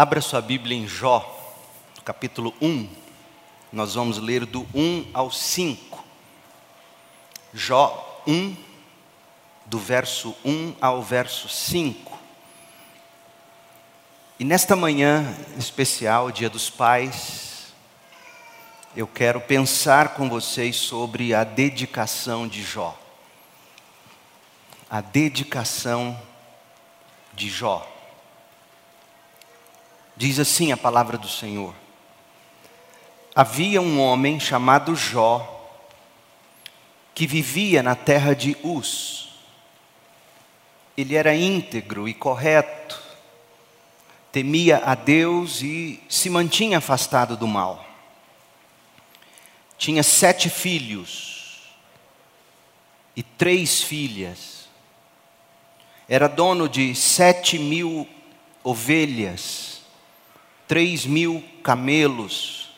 Abra sua Bíblia em Jó, capítulo 1. Nós vamos ler do 1 ao 5. Jó 1, do verso 1 ao verso 5. E nesta manhã especial, Dia dos Pais, eu quero pensar com vocês sobre a dedicação de Jó. A dedicação de Jó. Diz assim a palavra do Senhor: Havia um homem chamado Jó, que vivia na terra de Uz. Ele era íntegro e correto, temia a Deus e se mantinha afastado do mal. Tinha sete filhos e três filhas. Era dono de sete mil ovelhas três mil camelos,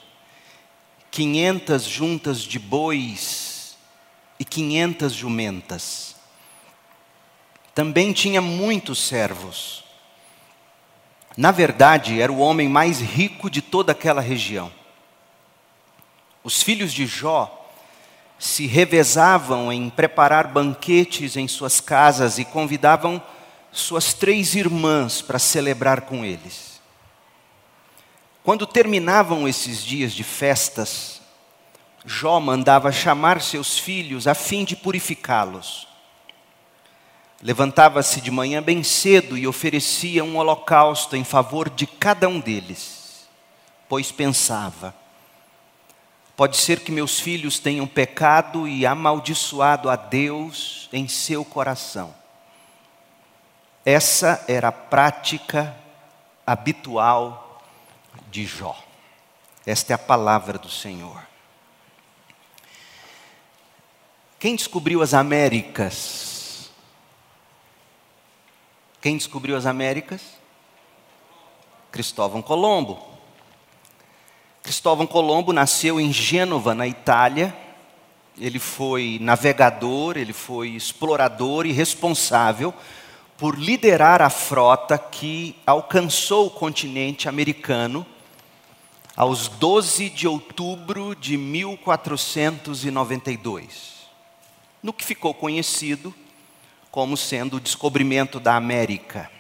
quinhentas juntas de bois e quinhentas jumentas. Também tinha muitos servos. Na verdade, era o homem mais rico de toda aquela região. Os filhos de Jó se revezavam em preparar banquetes em suas casas e convidavam suas três irmãs para celebrar com eles. Quando terminavam esses dias de festas, Jó mandava chamar seus filhos a fim de purificá-los. Levantava-se de manhã bem cedo e oferecia um holocausto em favor de cada um deles, pois pensava: pode ser que meus filhos tenham pecado e amaldiçoado a Deus em seu coração. Essa era a prática habitual de Jó. Esta é a palavra do Senhor. Quem descobriu as Américas? Quem descobriu as Américas? Cristóvão Colombo. Cristóvão Colombo nasceu em Gênova, na Itália. Ele foi navegador, ele foi explorador e responsável por liderar a frota que alcançou o continente americano aos 12 de outubro de 1492, no que ficou conhecido como sendo o descobrimento da América.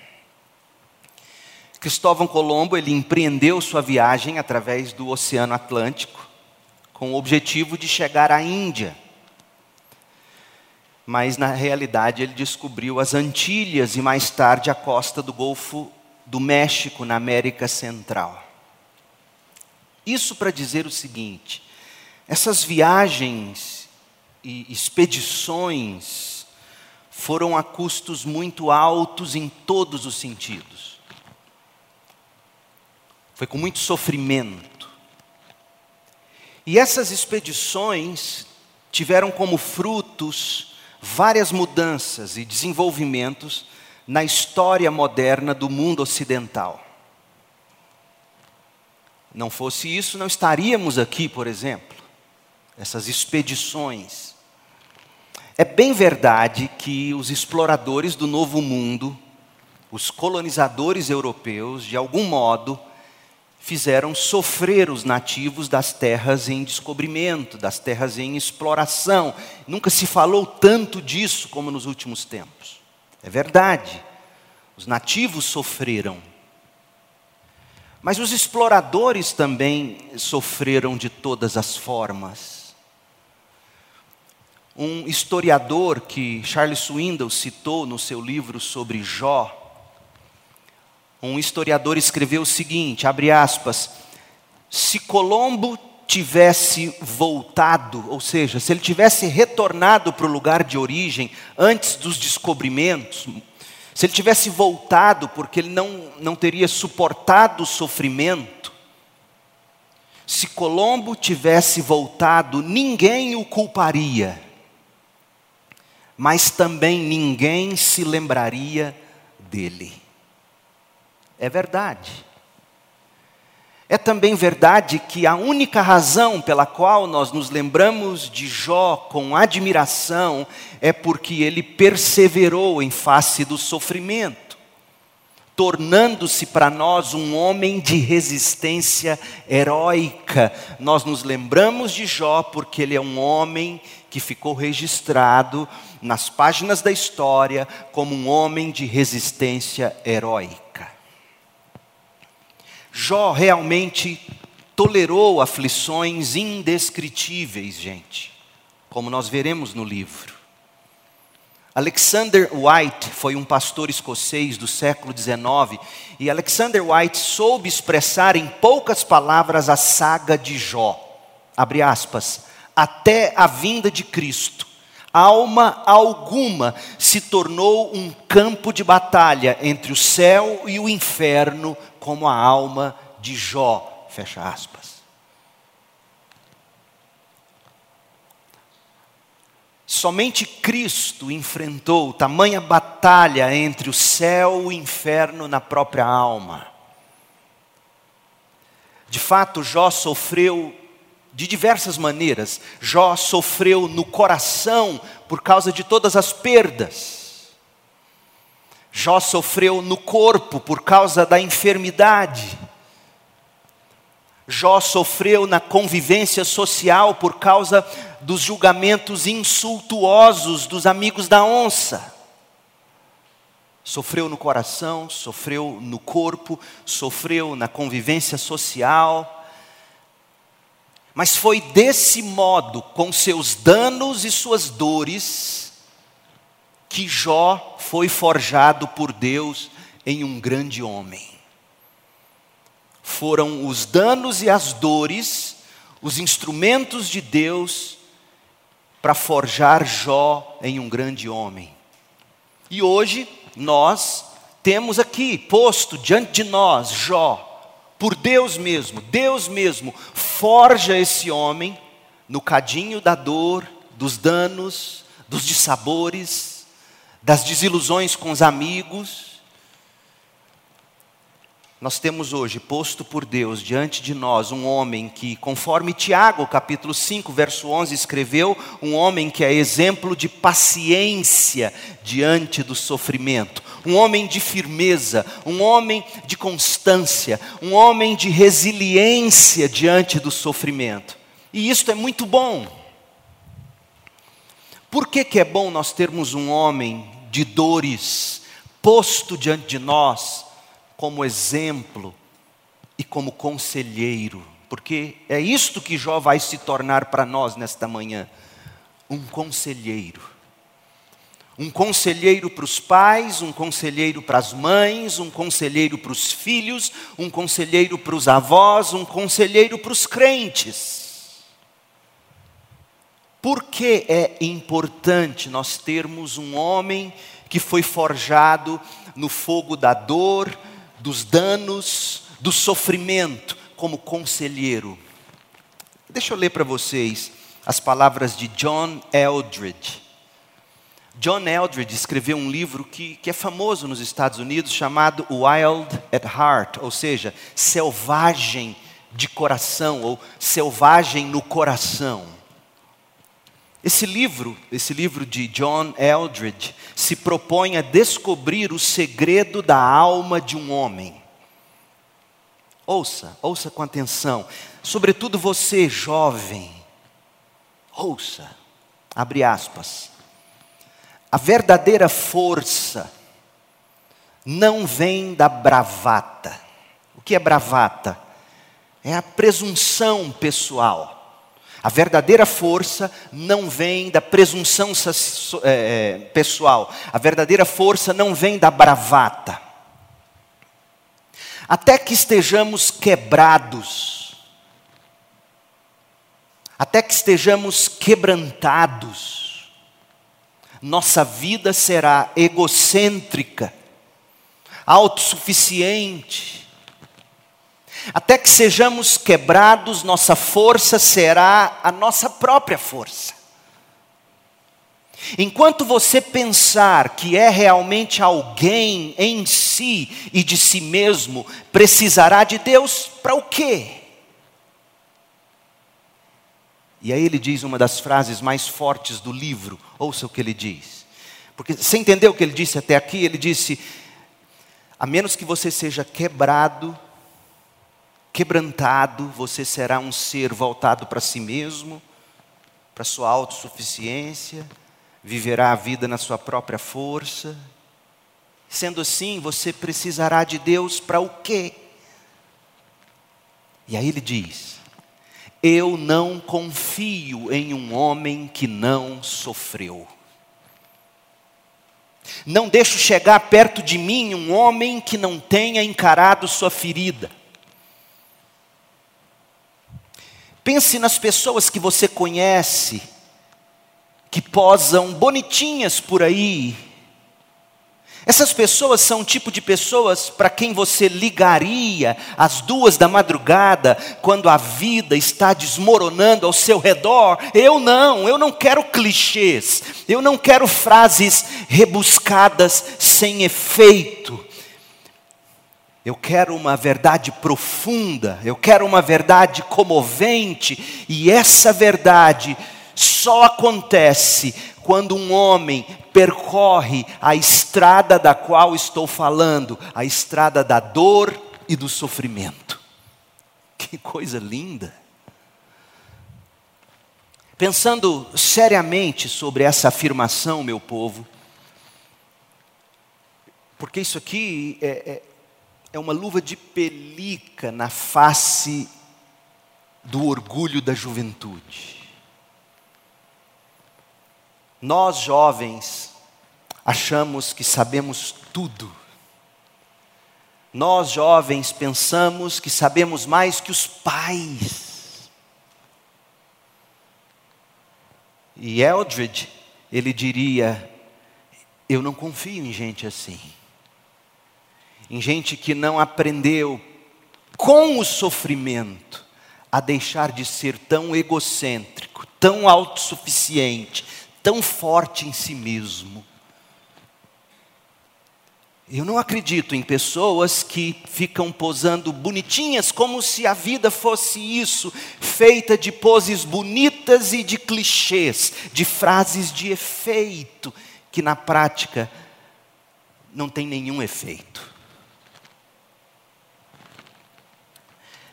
Cristóvão Colombo ele empreendeu sua viagem através do Oceano Atlântico com o objetivo de chegar à Índia. Mas na realidade ele descobriu as Antilhas e mais tarde a costa do Golfo do México na América Central. Isso para dizer o seguinte: essas viagens e expedições foram a custos muito altos em todos os sentidos. Foi com muito sofrimento. E essas expedições tiveram como frutos várias mudanças e desenvolvimentos na história moderna do mundo ocidental. Não fosse isso, não estaríamos aqui, por exemplo, essas expedições. É bem verdade que os exploradores do Novo Mundo, os colonizadores europeus, de algum modo, fizeram sofrer os nativos das terras em descobrimento, das terras em exploração. Nunca se falou tanto disso como nos últimos tempos. É verdade. Os nativos sofreram mas os exploradores também sofreram de todas as formas. Um historiador que Charles Swindoll citou no seu livro sobre Jó, um historiador escreveu o seguinte, abre aspas, se Colombo tivesse voltado, ou seja, se ele tivesse retornado para o lugar de origem antes dos descobrimentos, se ele tivesse voltado porque ele não, não teria suportado o sofrimento, se Colombo tivesse voltado, ninguém o culparia, mas também ninguém se lembraria dele. É verdade. É também verdade que a única razão pela qual nós nos lembramos de Jó com admiração é porque ele perseverou em face do sofrimento. tornando-se para nós um homem de resistência heróica. Nós nos lembramos de Jó porque ele é um homem que ficou registrado nas páginas da história como um homem de resistência heróica. Jó realmente tolerou aflições indescritíveis, gente, como nós veremos no livro. Alexander White foi um pastor escocês do século XIX e Alexander White soube expressar em poucas palavras a saga de Jó. Abre aspas, até a vinda de Cristo. Alma alguma se tornou um campo de batalha entre o céu e o inferno, como a alma de Jó. Fecha aspas. Somente Cristo enfrentou tamanha batalha entre o céu e o inferno na própria alma. De fato, Jó sofreu de diversas maneiras. Jó sofreu no coração por causa de todas as perdas. Jó sofreu no corpo por causa da enfermidade. Jó sofreu na convivência social por causa dos julgamentos insultuosos dos amigos da onça. Sofreu no coração, sofreu no corpo, sofreu na convivência social. Mas foi desse modo, com seus danos e suas dores, que Jó foi forjado por Deus em um grande homem. Foram os danos e as dores, os instrumentos de Deus para forjar Jó em um grande homem. E hoje nós temos aqui posto diante de nós Jó, por Deus mesmo, Deus mesmo forja esse homem no cadinho da dor, dos danos, dos dissabores, das desilusões com os amigos, nós temos hoje posto por Deus diante de nós um homem que, conforme Tiago, capítulo 5, verso 11, escreveu, um homem que é exemplo de paciência diante do sofrimento, um homem de firmeza, um homem de constância, um homem de resiliência diante do sofrimento. E isto é muito bom. Por que, que é bom nós termos um homem de dores posto diante de nós? como exemplo e como conselheiro, porque é isto que Jó vai se tornar para nós nesta manhã: um conselheiro. Um conselheiro para os pais, um conselheiro para as mães, um conselheiro para os filhos, um conselheiro para os avós, um conselheiro para os crentes. Por que é importante nós termos um homem que foi forjado no fogo da dor, dos danos, do sofrimento, como conselheiro. Deixa eu ler para vocês as palavras de John Eldredge. John Eldredge escreveu um livro que, que é famoso nos Estados Unidos, chamado Wild at Heart, ou seja, selvagem de coração, ou selvagem no coração. Esse livro, esse livro de John Eldridge, se propõe a descobrir o segredo da alma de um homem. Ouça, ouça com atenção, sobretudo você, jovem. Ouça, abre aspas. A verdadeira força não vem da bravata. O que é bravata? É a presunção pessoal a verdadeira força não vem da presunção é, é, pessoal, a verdadeira força não vem da bravata. Até que estejamos quebrados, até que estejamos quebrantados, nossa vida será egocêntrica, autossuficiente, até que sejamos quebrados, nossa força será a nossa própria força. Enquanto você pensar que é realmente alguém em si e de si mesmo, precisará de Deus para o quê? E aí ele diz uma das frases mais fortes do livro, ouça o que ele diz. Porque você entendeu o que ele disse até aqui? Ele disse: A menos que você seja quebrado, quebrantado, você será um ser voltado para si mesmo, para sua autossuficiência, viverá a vida na sua própria força. Sendo assim, você precisará de Deus para o quê? E aí ele diz: Eu não confio em um homem que não sofreu. Não deixo chegar perto de mim um homem que não tenha encarado sua ferida. Pense nas pessoas que você conhece, que posam bonitinhas por aí, essas pessoas são o tipo de pessoas para quem você ligaria às duas da madrugada, quando a vida está desmoronando ao seu redor. Eu não, eu não quero clichês, eu não quero frases rebuscadas sem efeito. Eu quero uma verdade profunda, eu quero uma verdade comovente, e essa verdade só acontece quando um homem percorre a estrada da qual estou falando, a estrada da dor e do sofrimento. Que coisa linda! Pensando seriamente sobre essa afirmação, meu povo, porque isso aqui é, é, é uma luva de pelica na face do orgulho da juventude. Nós jovens achamos que sabemos tudo. Nós jovens pensamos que sabemos mais que os pais. E Eldred, ele diria: Eu não confio em gente assim. Em gente que não aprendeu com o sofrimento a deixar de ser tão egocêntrico, tão autossuficiente, tão forte em si mesmo. Eu não acredito em pessoas que ficam posando bonitinhas como se a vida fosse isso, feita de poses bonitas e de clichês, de frases de efeito, que na prática não tem nenhum efeito.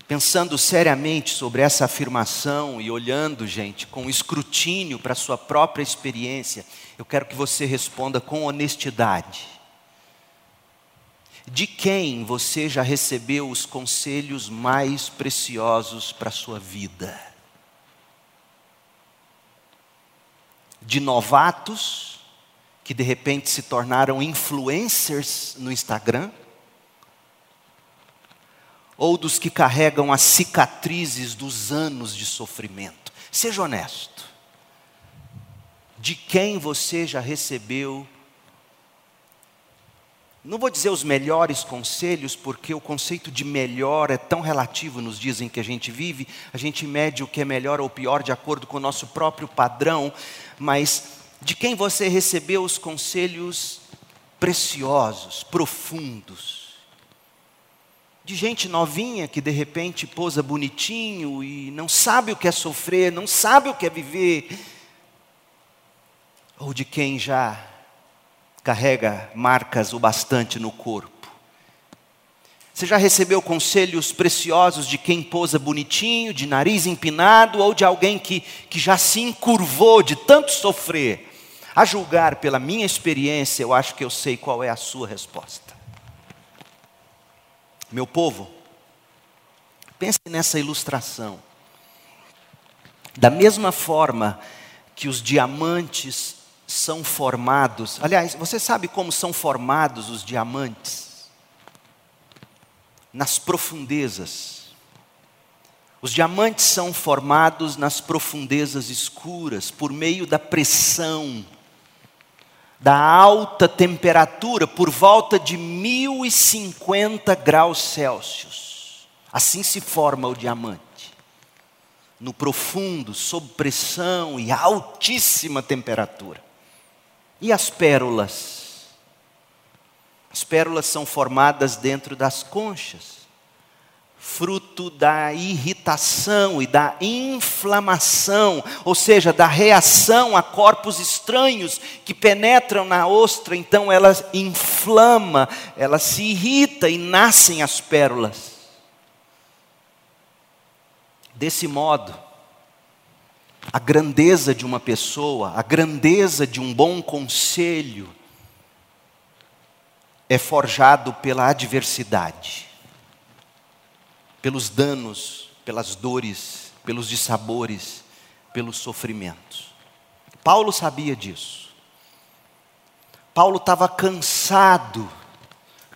Pensando seriamente sobre essa afirmação e olhando, gente, com escrutínio para a sua própria experiência, eu quero que você responda com honestidade. De quem você já recebeu os conselhos mais preciosos para a sua vida? De novatos que de repente se tornaram influencers no Instagram? Ou dos que carregam as cicatrizes dos anos de sofrimento? Seja honesto. De quem você já recebeu não vou dizer os melhores conselhos, porque o conceito de melhor é tão relativo nos dias em que a gente vive, a gente mede o que é melhor ou pior de acordo com o nosso próprio padrão, mas de quem você recebeu os conselhos preciosos, profundos, de gente novinha que de repente posa bonitinho e não sabe o que é sofrer, não sabe o que é viver, ou de quem já carrega marcas o bastante no corpo. Você já recebeu conselhos preciosos de quem posa bonitinho, de nariz empinado, ou de alguém que, que já se encurvou de tanto sofrer? A julgar pela minha experiência, eu acho que eu sei qual é a sua resposta. Meu povo, pense nessa ilustração. Da mesma forma que os diamantes são formados, aliás, você sabe como são formados os diamantes? Nas profundezas. Os diamantes são formados nas profundezas escuras, por meio da pressão da alta temperatura por volta de 1050 graus Celsius. Assim se forma o diamante. No profundo, sob pressão e altíssima temperatura. E as pérolas? As pérolas são formadas dentro das conchas, fruto da irritação e da inflamação, ou seja, da reação a corpos estranhos que penetram na ostra, então ela inflama, ela se irrita e nascem as pérolas. Desse modo, a grandeza de uma pessoa, a grandeza de um bom conselho, é forjado pela adversidade pelos danos, pelas dores, pelos dissabores, pelos sofrimentos. Paulo sabia disso. Paulo estava cansado,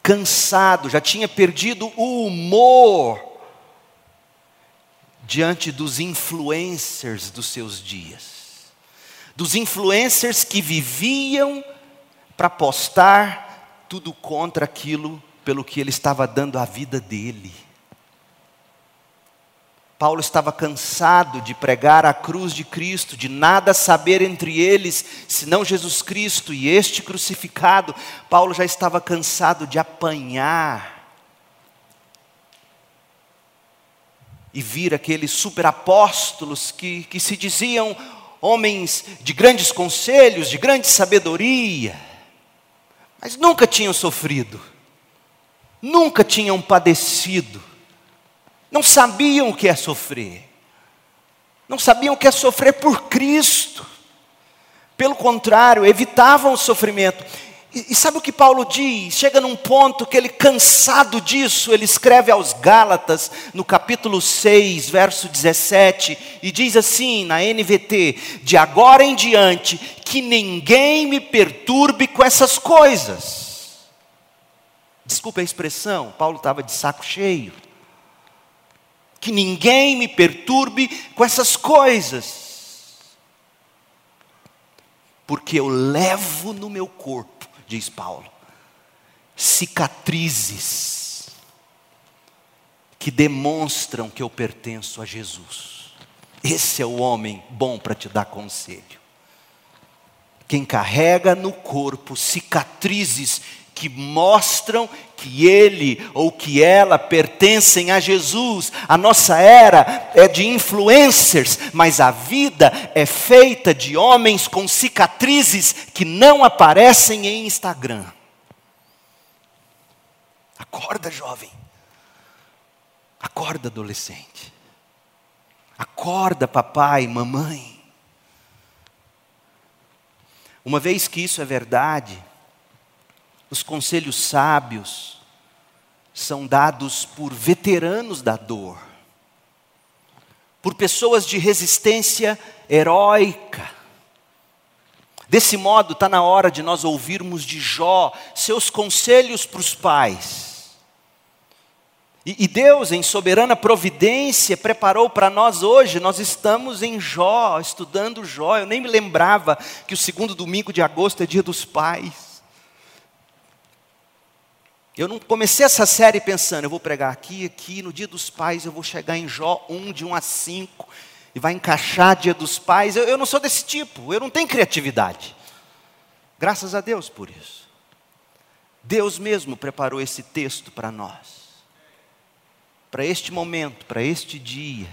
cansado, já tinha perdido o humor diante dos influencers dos seus dias, dos influencers que viviam para postar tudo contra aquilo pelo que ele estava dando a vida dele. Paulo estava cansado de pregar a cruz de Cristo, de nada saber entre eles, senão Jesus Cristo e este crucificado. Paulo já estava cansado de apanhar e vir aqueles superapóstolos que, que se diziam homens de grandes conselhos, de grande sabedoria, mas nunca tinham sofrido, nunca tinham padecido não sabiam o que é sofrer, não sabiam o que é sofrer por Cristo, pelo contrário, evitavam o sofrimento. E, e sabe o que Paulo diz? Chega num ponto que ele, cansado disso, ele escreve aos Gálatas, no capítulo 6, verso 17, e diz assim na NVT: De agora em diante, que ninguém me perturbe com essas coisas. Desculpe a expressão, Paulo estava de saco cheio que ninguém me perturbe com essas coisas, porque eu levo no meu corpo, diz Paulo, cicatrizes que demonstram que eu pertenço a Jesus. Esse é o homem bom para te dar conselho. Quem carrega no corpo cicatrizes que mostram que ele ou que ela pertencem a Jesus. A nossa era é de influencers, mas a vida é feita de homens com cicatrizes que não aparecem em Instagram. Acorda, jovem. Acorda, adolescente. Acorda, papai, mamãe. Uma vez que isso é verdade, os conselhos sábios são dados por veteranos da dor, por pessoas de resistência heróica. Desse modo, está na hora de nós ouvirmos de Jó seus conselhos para os pais. E, Deus, em soberana providência, preparou para nós hoje, nós estamos em Jó, estudando Jó. Eu nem me lembrava que o segundo domingo de agosto é dia dos pais. Eu não comecei essa série pensando, eu vou pregar aqui, aqui, no dia dos pais eu vou chegar em Jó 1, de 1 a 5, e vai encaixar dia dos pais. Eu, eu não sou desse tipo, eu não tenho criatividade. Graças a Deus por isso. Deus mesmo preparou esse texto para nós, para este momento, para este dia,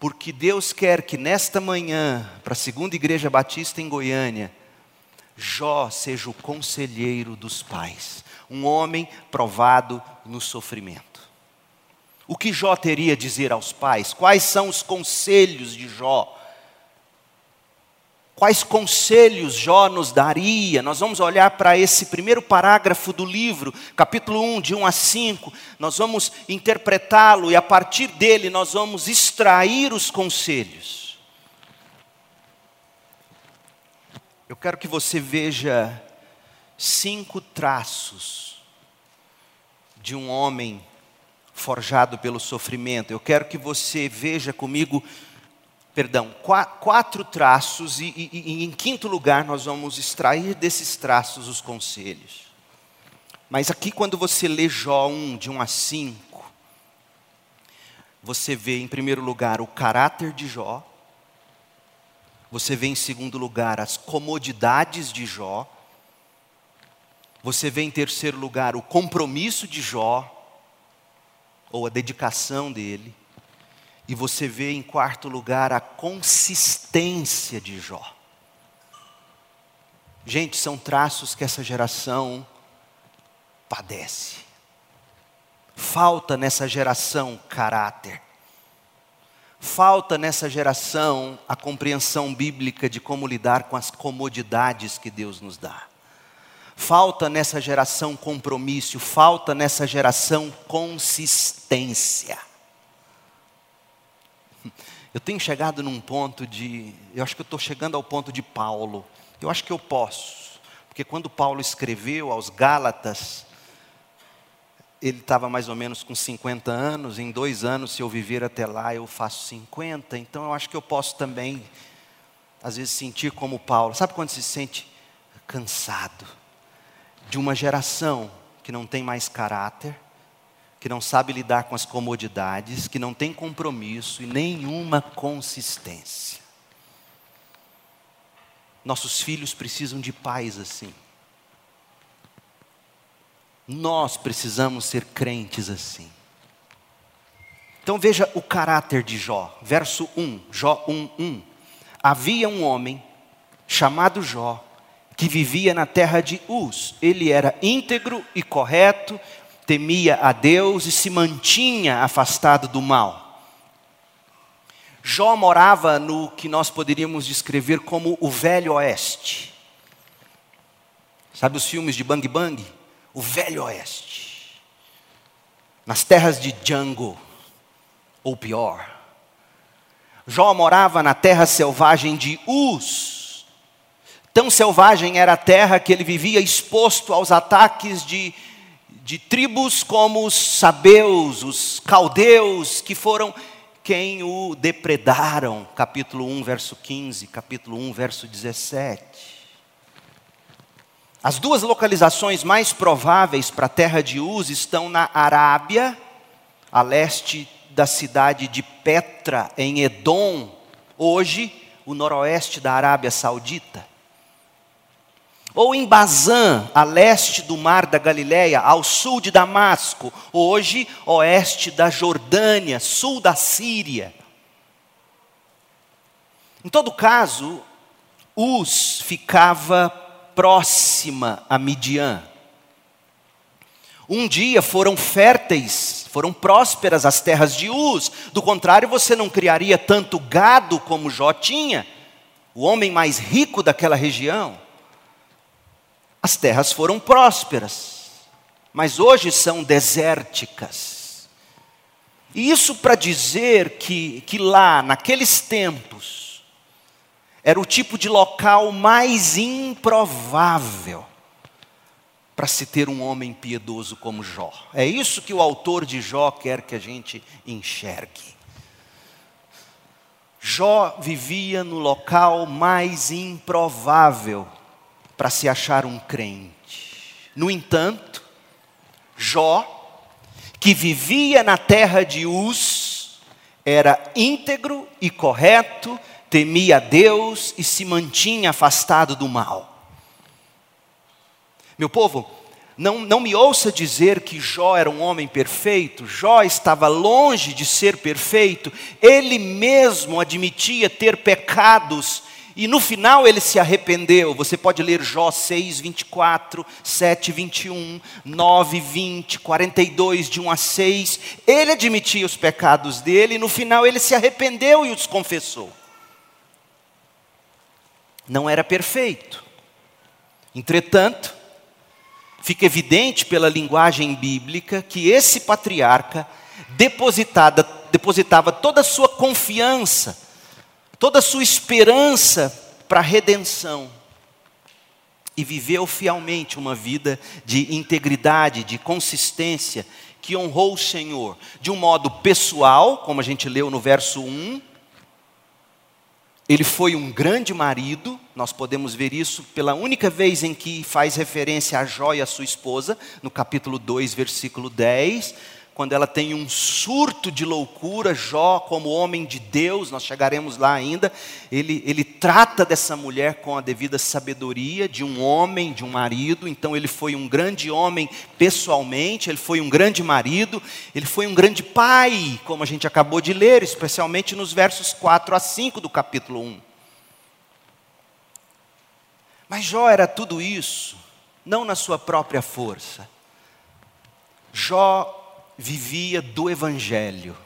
porque Deus quer que nesta manhã, para a segunda igreja batista em Goiânia, Jó seja o conselheiro dos pais um homem provado no sofrimento. O que Jó teria a dizer aos pais? Quais são os conselhos de Jó? Quais conselhos Jó nos daria? Nós vamos olhar para esse primeiro parágrafo do livro, capítulo 1, de 1 a 5. Nós vamos interpretá-lo e a partir dele nós vamos extrair os conselhos. Eu quero que você veja cinco traços de um homem forjado pelo sofrimento. Eu quero que você veja comigo, perdão, quatro traços, e, e, e, em quinto lugar nós vamos extrair desses traços os conselhos. Mas aqui, quando você lê Jó 1, de 1 a 5, você vê, em primeiro lugar, o caráter de Jó, você vê, em segundo lugar, as comodidades de Jó, você vê em terceiro lugar o compromisso de Jó, ou a dedicação dele. E você vê em quarto lugar a consistência de Jó. Gente, são traços que essa geração padece. Falta nessa geração caráter. Falta nessa geração a compreensão bíblica de como lidar com as comodidades que Deus nos dá. Falta nessa geração compromisso, falta nessa geração consistência. Eu tenho chegado num ponto de. Eu acho que eu estou chegando ao ponto de Paulo. Eu acho que eu posso. Porque quando Paulo escreveu aos Gálatas, ele estava mais ou menos com 50 anos. Em dois anos, se eu viver até lá, eu faço 50. Então eu acho que eu posso também, às vezes, sentir como Paulo. Sabe quando se sente cansado de uma geração que não tem mais caráter? que não sabe lidar com as comodidades, que não tem compromisso e nenhuma consistência. Nossos filhos precisam de pais assim. Nós precisamos ser crentes assim. Então veja o caráter de Jó, verso 1, Jó 1, 1. Havia um homem chamado Jó, que vivia na terra de Uz. Ele era íntegro e correto, temia a Deus e se mantinha afastado do mal. Jó morava no que nós poderíamos descrever como o Velho Oeste. Sabe os filmes de Bang Bang? O Velho Oeste. Nas terras de Django, ou pior. Jó morava na terra selvagem de Uz. Tão selvagem era a terra que ele vivia exposto aos ataques de de tribos como os sabeus, os caldeus, que foram quem o depredaram. Capítulo 1, verso 15, capítulo 1, verso 17. As duas localizações mais prováveis para a terra de Uz estão na Arábia, a leste da cidade de Petra, em Edom, hoje o noroeste da Arábia Saudita ou em Bazã, a leste do mar da Galileia, ao sul de Damasco, hoje oeste da Jordânia, sul da Síria. Em todo caso, Uz ficava próxima a Midian. Um dia foram férteis, foram prósperas as terras de Uz. Do contrário, você não criaria tanto gado como Jó tinha, o homem mais rico daquela região. As terras foram prósperas, mas hoje são desérticas. E isso para dizer que, que lá, naqueles tempos, era o tipo de local mais improvável para se ter um homem piedoso como Jó. É isso que o autor de Jó quer que a gente enxergue. Jó vivia no local mais improvável para se achar um crente. No entanto, Jó, que vivia na terra de Uz, era íntegro e correto, temia Deus e se mantinha afastado do mal. Meu povo, não, não me ouça dizer que Jó era um homem perfeito, Jó estava longe de ser perfeito, ele mesmo admitia ter pecados e no final ele se arrependeu. Você pode ler Jó 6, 24, 7, 21, 9, 20, 42, de 1 a 6. Ele admitia os pecados dele e no final ele se arrependeu e os confessou. Não era perfeito. Entretanto, fica evidente pela linguagem bíblica que esse patriarca depositava toda a sua confiança toda a sua esperança para a redenção e viveu fielmente uma vida de integridade, de consistência, que honrou o Senhor de um modo pessoal, como a gente leu no verso 1. Ele foi um grande marido, nós podemos ver isso pela única vez em que faz referência a Jó e a sua esposa, no capítulo 2, versículo 10 quando ela tem um surto de loucura, Jó, como homem de Deus, nós chegaremos lá ainda, ele, ele trata dessa mulher com a devida sabedoria de um homem, de um marido, então ele foi um grande homem pessoalmente, ele foi um grande marido, ele foi um grande pai, como a gente acabou de ler, especialmente nos versos 4 a 5 do capítulo 1. Mas Jó era tudo isso, não na sua própria força. Jó vivia do Evangelho.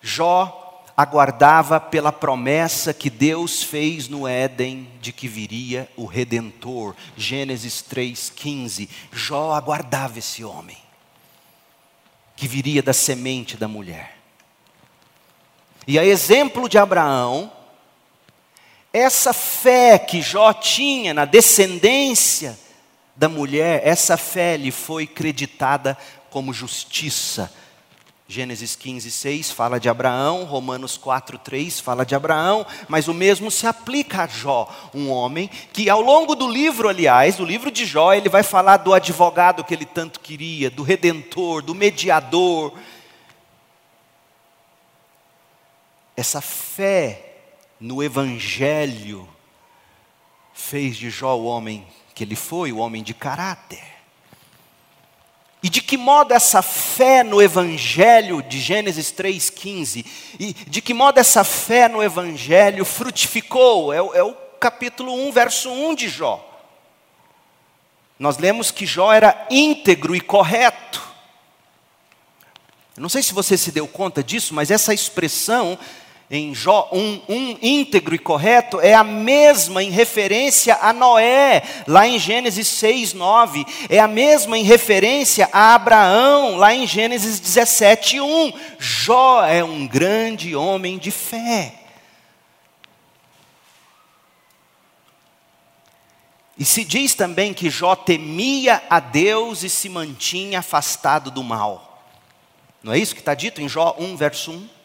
Jó aguardava pela promessa que Deus fez no Éden de que viria o Redentor. Gênesis 3,15. Jó aguardava esse homem, que viria da semente da mulher. E a exemplo de Abraão, essa fé que Jó tinha na descendência da mulher, essa fé lhe foi creditada como justiça. Gênesis 15, 6 fala de Abraão, Romanos 4, 3 fala de Abraão, mas o mesmo se aplica a Jó, um homem que ao longo do livro, aliás, do livro de Jó, ele vai falar do advogado que ele tanto queria, do redentor, do mediador. Essa fé no Evangelho fez de Jó o homem que ele foi, o homem de caráter. E de que modo essa fé no Evangelho de Gênesis 3,15, e de que modo essa fé no Evangelho frutificou? É, é o capítulo 1, verso 1 de Jó. Nós lemos que Jó era íntegro e correto. Não sei se você se deu conta disso, mas essa expressão em Jó, um, um íntegro e correto, é a mesma em referência a Noé, lá em Gênesis 6, 9. É a mesma em referência a Abraão, lá em Gênesis 17, 1. Jó é um grande homem de fé. E se diz também que Jó temia a Deus e se mantinha afastado do mal. Não é isso que está dito em Jó 1, verso 1?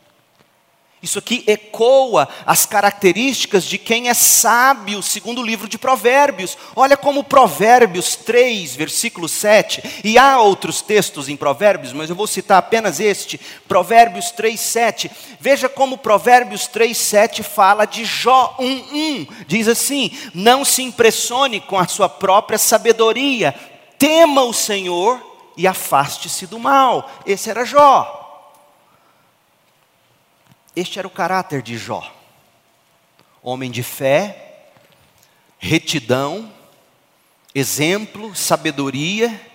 Isso aqui ecoa as características de quem é sábio, segundo o livro de Provérbios. Olha como Provérbios 3, versículo 7, e há outros textos em Provérbios, mas eu vou citar apenas este, Provérbios 3, 7. Veja como Provérbios 3, 7 fala de Jó 1, 1. Diz assim: Não se impressione com a sua própria sabedoria, tema o Senhor e afaste-se do mal. Esse era Jó. Este era o caráter de Jó. Homem de fé, retidão, exemplo, sabedoria,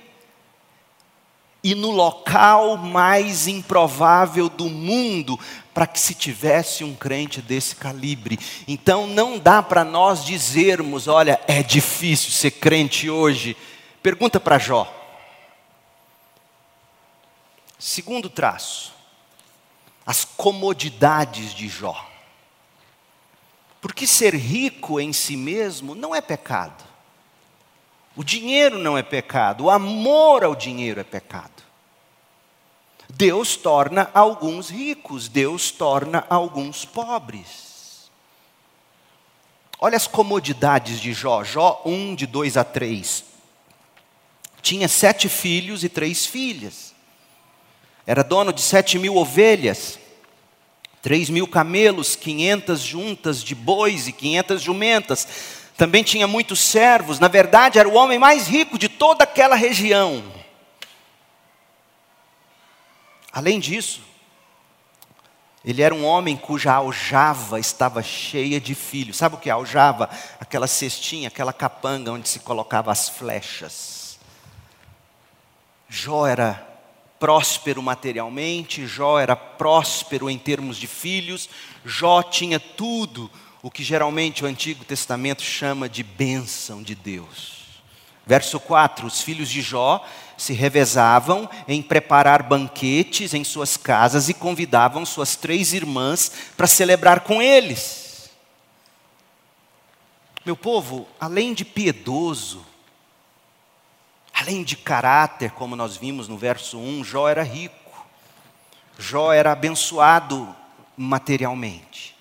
e no local mais improvável do mundo para que se tivesse um crente desse calibre. Então não dá para nós dizermos, olha, é difícil ser crente hoje. Pergunta para Jó. Segundo traço as comodidades de Jó. Porque ser rico em si mesmo não é pecado. O dinheiro não é pecado, o amor ao dinheiro é pecado. Deus torna alguns ricos, Deus torna alguns pobres. Olha as comodidades de Jó, Jó 1, de 2 a 3. Tinha sete filhos e três filhas. Era dono de sete mil ovelhas, três mil camelos, quinhentas juntas de bois e quinhentas jumentas. Também tinha muitos servos. Na verdade, era o homem mais rico de toda aquela região. Além disso, ele era um homem cuja aljava estava cheia de filhos. Sabe o que é aljava? Aquela cestinha, aquela capanga onde se colocava as flechas. Jó era próspero materialmente, Jó era próspero em termos de filhos, Jó tinha tudo o que geralmente o Antigo Testamento chama de bênção de Deus. Verso 4: Os filhos de Jó se revezavam em preparar banquetes em suas casas e convidavam suas três irmãs para celebrar com eles. Meu povo, além de piedoso, Além de caráter, como nós vimos no verso 1, Jó era rico. Jó era abençoado materialmente.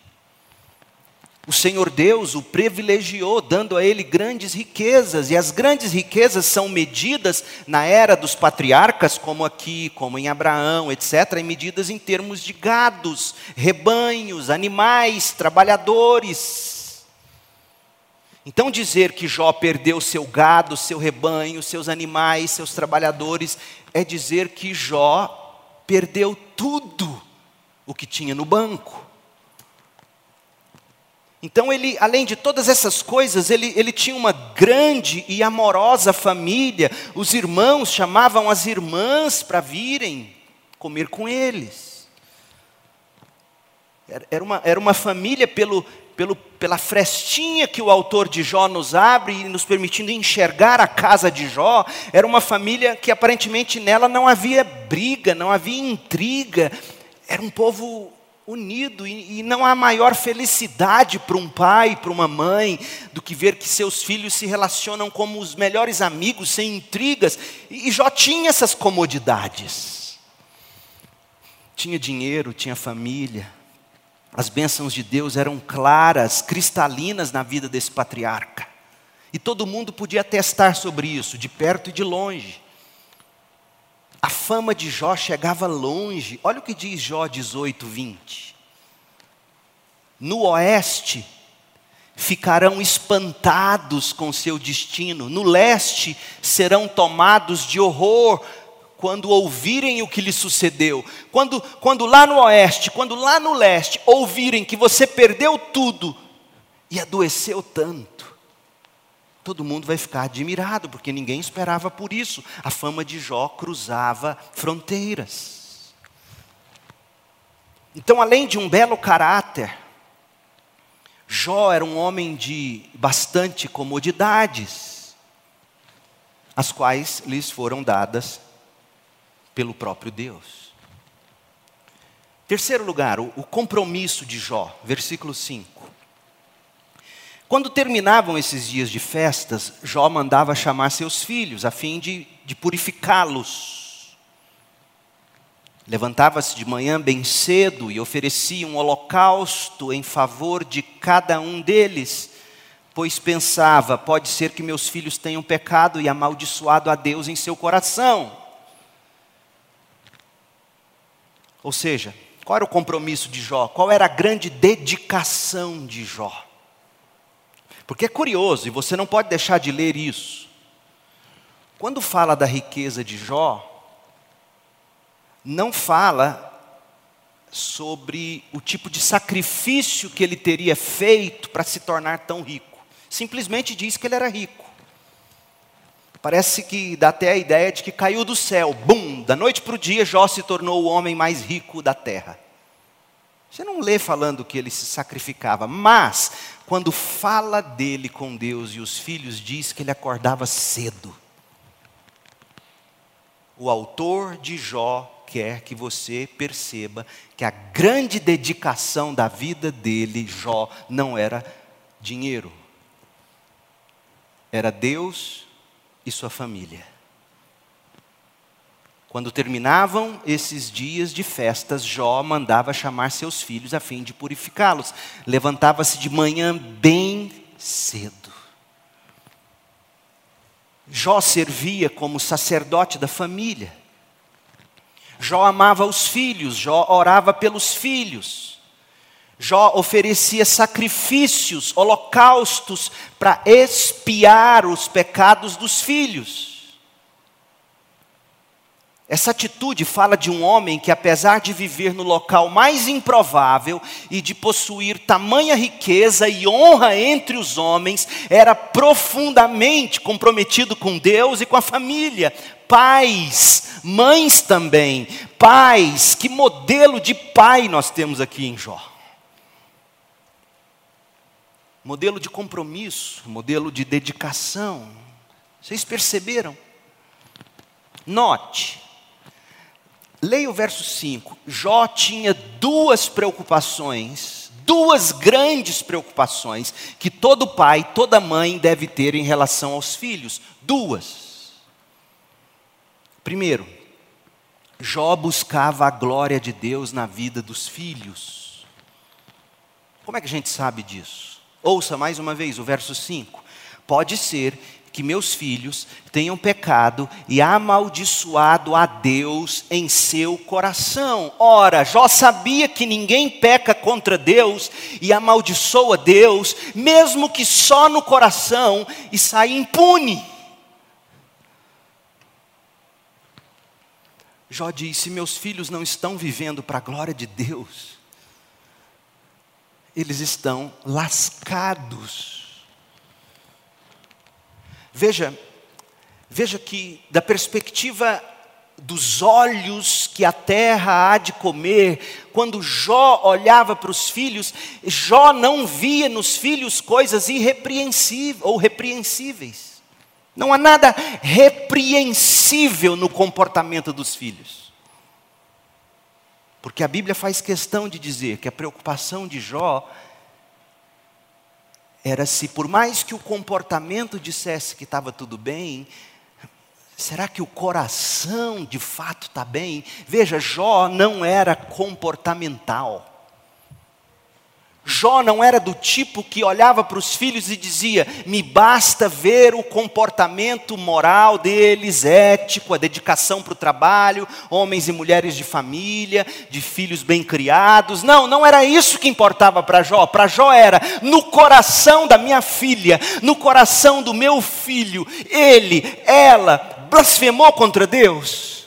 O Senhor Deus o privilegiou, dando a ele grandes riquezas, e as grandes riquezas são medidas na era dos patriarcas, como aqui, como em Abraão, etc., e medidas em termos de gados, rebanhos, animais, trabalhadores. Então, dizer que Jó perdeu seu gado, seu rebanho, seus animais, seus trabalhadores, é dizer que Jó perdeu tudo o que tinha no banco. Então, ele, além de todas essas coisas, ele, ele tinha uma grande e amorosa família. Os irmãos chamavam as irmãs para virem comer com eles. Era uma, era uma família pelo, pelo, pela frestinha que o autor de Jó nos abre e nos permitindo enxergar a casa de Jó. Era uma família que aparentemente nela não havia briga, não havia intriga. Era um povo unido, e, e não há maior felicidade para um pai, para uma mãe, do que ver que seus filhos se relacionam como os melhores amigos, sem intrigas, e, e Jó tinha essas comodidades. Tinha dinheiro, tinha família, as bênçãos de Deus eram claras, cristalinas na vida desse patriarca. E todo mundo podia testar sobre isso, de perto e de longe. A fama de Jó chegava longe. Olha o que diz Jó 18, 20. No oeste ficarão espantados com seu destino, no leste serão tomados de horror quando ouvirem o que lhe sucedeu. Quando, quando lá no oeste, quando lá no leste ouvirem que você perdeu tudo e adoeceu tanto todo mundo vai ficar admirado, porque ninguém esperava por isso. A fama de Jó cruzava fronteiras. Então, além de um belo caráter, Jó era um homem de bastante comodidades, as quais lhes foram dadas pelo próprio Deus. Terceiro lugar, o, compromisso de Jó, versículo 5. Quando terminavam esses dias de festas, Jó mandava chamar seus filhos, a fim de, de purificá-los. Levantava-se de manhã bem cedo e oferecia um holocausto em favor de cada um deles, pois pensava: pode ser que meus filhos tenham pecado e amaldiçoado a Deus em seu coração. Ou seja, qual era o compromisso de Jó? Qual era a grande dedicação de Jó? Porque é curioso, e você não pode deixar de ler isso. Quando fala da riqueza de Jó, não fala sobre o tipo de sacrifício que ele teria feito para se tornar tão rico. Simplesmente diz que ele era rico. Parece que dá até a ideia de que caiu do céu, bum, da noite para o dia, Jó se tornou o homem mais rico da terra. Você não lê falando que ele se sacrificava, mas quando fala dele com Deus e os filhos, diz que ele acordava cedo. O autor de Jó quer que você perceba que a grande dedicação da vida dele, Jó, não era dinheiro, era Deus e sua família. Quando terminavam esses dias de festas, Jó mandava chamar seus filhos a fim de purificá-los. Levantava-se de manhã bem cedo. Jó servia como sacerdote da família. Jó amava os filhos, Jó orava pelos filhos. Jó oferecia sacrifícios, holocaustos para expiar os pecados dos filhos. Essa atitude fala de um homem que, apesar de viver no local mais improvável e de possuir tamanha riqueza e honra entre os homens, era profundamente comprometido com Deus e com a família. Pais, mães também, pais, que modelo de pai nós temos aqui em Jó? Modelo de compromisso, modelo de dedicação. Vocês perceberam? Note, Leia o verso 5. Jó tinha duas preocupações, duas grandes preocupações que todo pai, toda mãe deve ter em relação aos filhos. Duas. Primeiro, Jó buscava a glória de Deus na vida dos filhos. Como é que a gente sabe disso? Ouça mais uma vez o verso 5. Pode ser que meus filhos tenham pecado e amaldiçoado a Deus em seu coração. Ora, Jó sabia que ninguém peca contra Deus e amaldiçoa Deus, mesmo que só no coração, e sai impune. Jó disse: Meus filhos não estão vivendo para a glória de Deus, eles estão lascados. Veja, veja que da perspectiva dos olhos que a terra há de comer, quando Jó olhava para os filhos, Jó não via nos filhos coisas irrepreensíveis ou repreensíveis. Não há nada repreensível no comportamento dos filhos. Porque a Bíblia faz questão de dizer que a preocupação de Jó era se, por mais que o comportamento dissesse que estava tudo bem, será que o coração de fato está bem? Veja, Jó não era comportamental. Jó não era do tipo que olhava para os filhos e dizia: me basta ver o comportamento moral deles, ético, a dedicação para o trabalho, homens e mulheres de família, de filhos bem criados. Não, não era isso que importava para Jó. Para Jó era no coração da minha filha, no coração do meu filho, ele, ela, blasfemou contra Deus.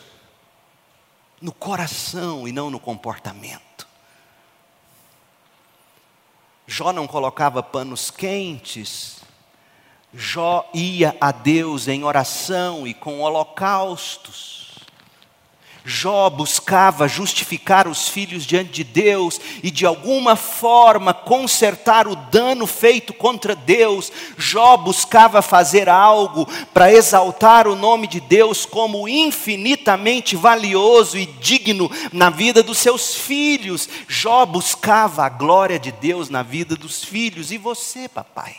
No coração e não no comportamento. Jó não colocava panos quentes, Jó ia a Deus em oração e com holocaustos. Jó buscava justificar os filhos diante de Deus e de alguma forma consertar o dano feito contra Deus. Jó buscava fazer algo para exaltar o nome de Deus como infinitamente valioso e digno na vida dos seus filhos. Jó buscava a glória de Deus na vida dos filhos. E você, papai?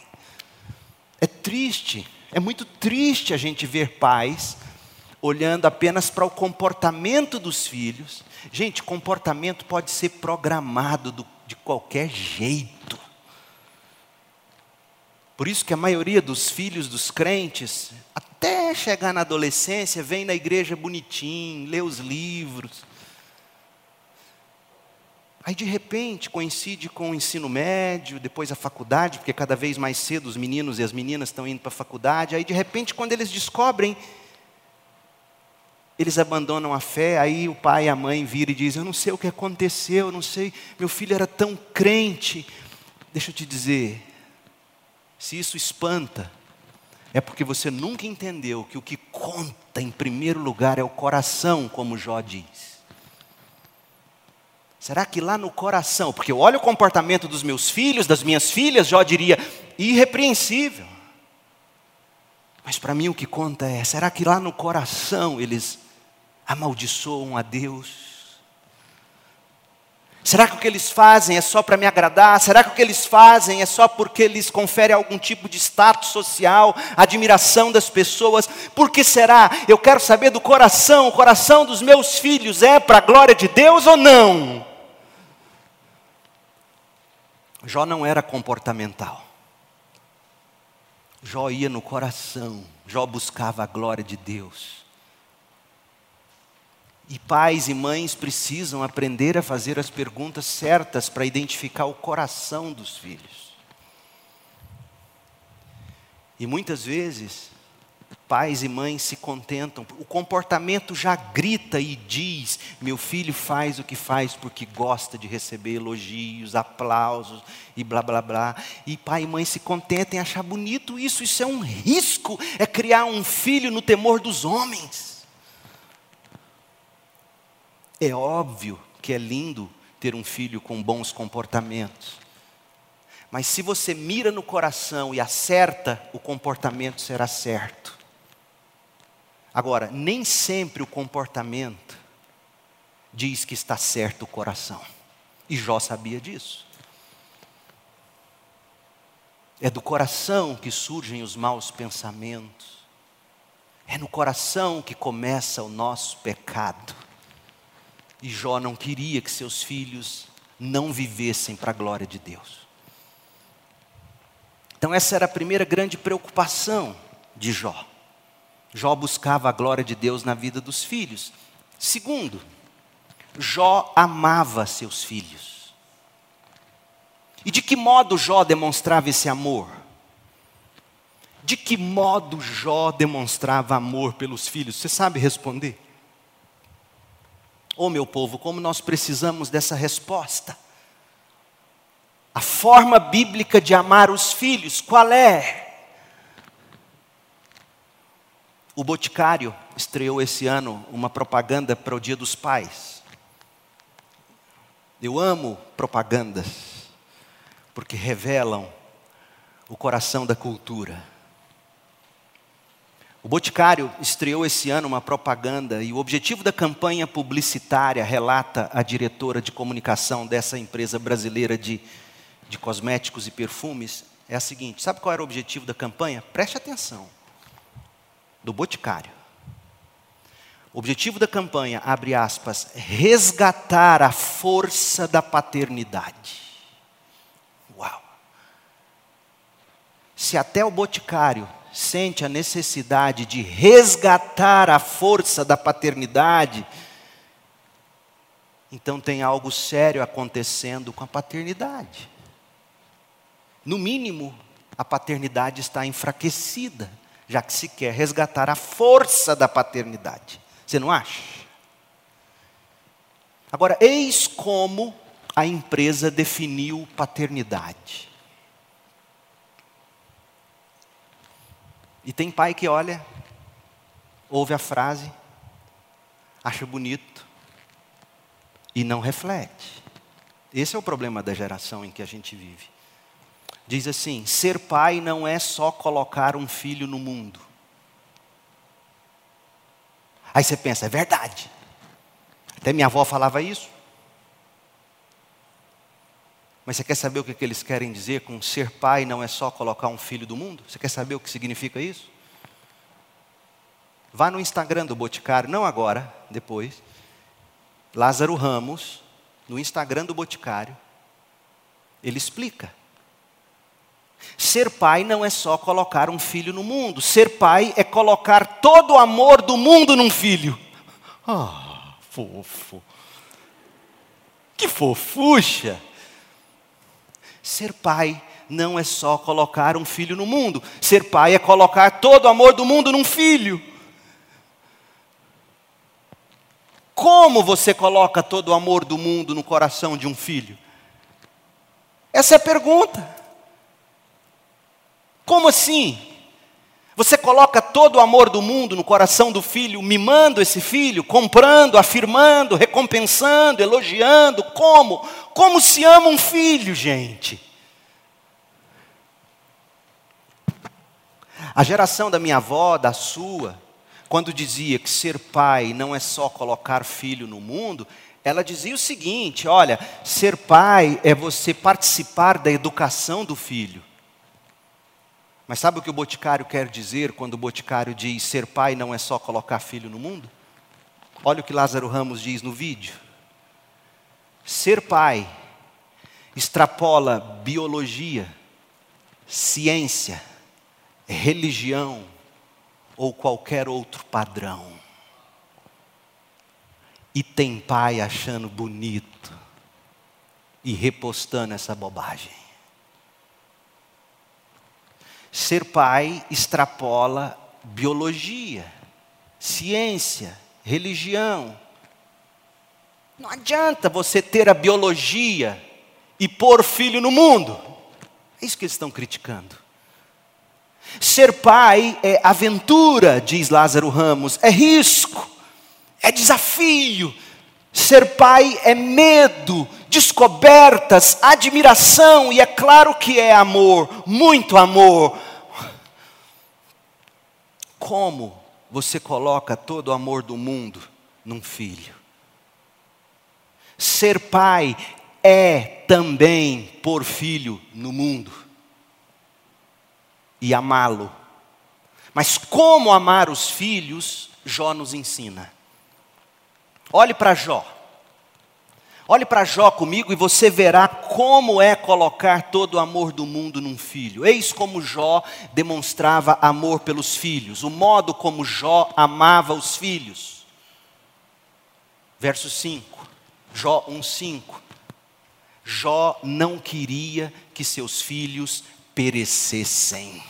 É triste, é muito triste a gente ver pais olhando apenas para o comportamento dos filhos. Gente, comportamento pode ser programado do, de qualquer jeito. Por isso que a maioria dos filhos dos crentes, até chegar na adolescência, vem na igreja bonitinho, lê os livros. Aí de repente coincide com o ensino médio, depois a faculdade, porque cada vez mais cedo os meninos e as meninas estão indo para a faculdade. Aí de repente, quando eles descobrem eles abandonam a fé, aí o pai e a mãe viram e dizem: Eu não sei o que aconteceu, eu não sei, meu filho era tão crente. Deixa eu te dizer, se isso espanta, é porque você nunca entendeu que o que conta em primeiro lugar é o coração, como Jó diz. Será que lá no coração, porque eu olho o comportamento dos meus filhos, das minhas filhas, Jó diria, irrepreensível. Mas para mim o que conta é: será que lá no coração eles amaldiçoam a Deus? Será que o que eles fazem é só para me agradar? Será que o que eles fazem é só porque eles conferem algum tipo de status social, admiração das pessoas? Por que será? Eu quero saber do coração, o coração dos meus filhos é para a glória de Deus ou não? Jó não era comportamental. Jó ia no coração, Jó buscava a glória de Deus. E pais e mães precisam aprender a fazer as perguntas certas para identificar o coração dos filhos. E muitas vezes, pais e mães se contentam, o comportamento já grita e diz: meu filho faz o que faz porque gosta de receber elogios, aplausos e blá blá blá. E pai e mãe se contentam em achar bonito isso, isso é um risco, é criar um filho no temor dos homens. É óbvio que é lindo ter um filho com bons comportamentos. Mas se você mira no coração e acerta, o comportamento será certo. Agora, nem sempre o comportamento diz que está certo o coração. E Jó sabia disso. É do coração que surgem os maus pensamentos. É no coração que começa o nosso pecado. E Jó não queria que seus filhos não vivessem para a glória de Deus. Então, essa era a primeira grande preocupação de Jó. Jó buscava a glória de Deus na vida dos filhos. Segundo, Jó amava seus filhos. E de que modo Jó demonstrava esse amor? De que modo Jó demonstrava amor pelos filhos? Você sabe responder? Oh, meu povo, como nós precisamos dessa resposta. A forma bíblica de amar os filhos, qual é? O Boticário estreou esse ano uma propaganda para o Dia dos Pais. Eu amo propagandas, porque revelam o coração da cultura. O Boticário estreou esse ano uma propaganda e o objetivo da campanha publicitária, relata a diretora de comunicação dessa empresa brasileira de, de cosméticos e perfumes, é a seguinte: sabe qual era o objetivo da campanha? Preste atenção do Boticário. O objetivo da campanha, abre aspas, resgatar a força da paternidade. Uau! Se até o Boticário sente a necessidade de resgatar a força da paternidade, então tem algo sério acontecendo com a paternidade. No mínimo, a paternidade está enfraquecida já que se quer resgatar a força da paternidade. Você não acha? Agora, eis como a empresa definiu paternidade. E tem pai que olha, ouve a frase, acha bonito e não reflete. Esse é o problema da geração em que a gente vive. Diz assim: ser pai não é só colocar um filho no mundo. Aí você pensa, é verdade. Até minha avó falava isso. Mas você quer saber o que, eles querem dizer com ser pai não é só colocar um filho do mundo? Você quer saber o que significa isso? Vá no Instagram do Boticário, não agora, depois. Lázaro Ramos, no Instagram do Boticário, ele explica. Ser pai não é só colocar um filho no mundo. Ser pai é colocar todo o amor do mundo num filho. Ah, fofo. Que fofucha. Ser pai não é só colocar um filho no mundo. Ser pai é colocar todo o amor do mundo num filho. Como você coloca todo o amor do mundo no coração de um filho? Essa é a pergunta. Como assim? Você coloca todo o amor do mundo no coração do filho, mimando esse filho, comprando, afirmando, recompensando, elogiando. Como? Como se ama um filho, gente? A geração da minha avó, da sua, quando dizia que ser pai não é só colocar filho no mundo, ela dizia o seguinte: olha, ser pai é você participar da educação do filho. Mas sabe o que o Boticário quer dizer quando o Boticário diz ser pai não é só colocar filho no mundo? Olha o que Lázaro Ramos diz no vídeo. Ser pai extrapola biologia, ciência, religião ou qualquer outro padrão. E tem pai achando bonito e repostando essa bobagem. Ser pai extrapola biologia, ciência, religião. Não adianta você ter a biologia e pôr filho no mundo. É isso que eles estão criticando. Ser pai é aventura, diz Lázaro Ramos, é risco, é desafio. Ser pai é medo, descobertas, admiração, e é claro que é amor, muito amor. Como você coloca todo o amor do mundo num filho? Ser pai é também pôr filho no mundo e amá-lo. Mas como amar os filhos, Jó nos ensina. Olhe para Jó. Olhe para Jó comigo e você verá como é colocar todo o amor do mundo num filho. Eis como Jó demonstrava amor pelos filhos, o modo como Jó amava os filhos. Verso 5, Jó 1,5. Jó não queria que seus filhos perecessem.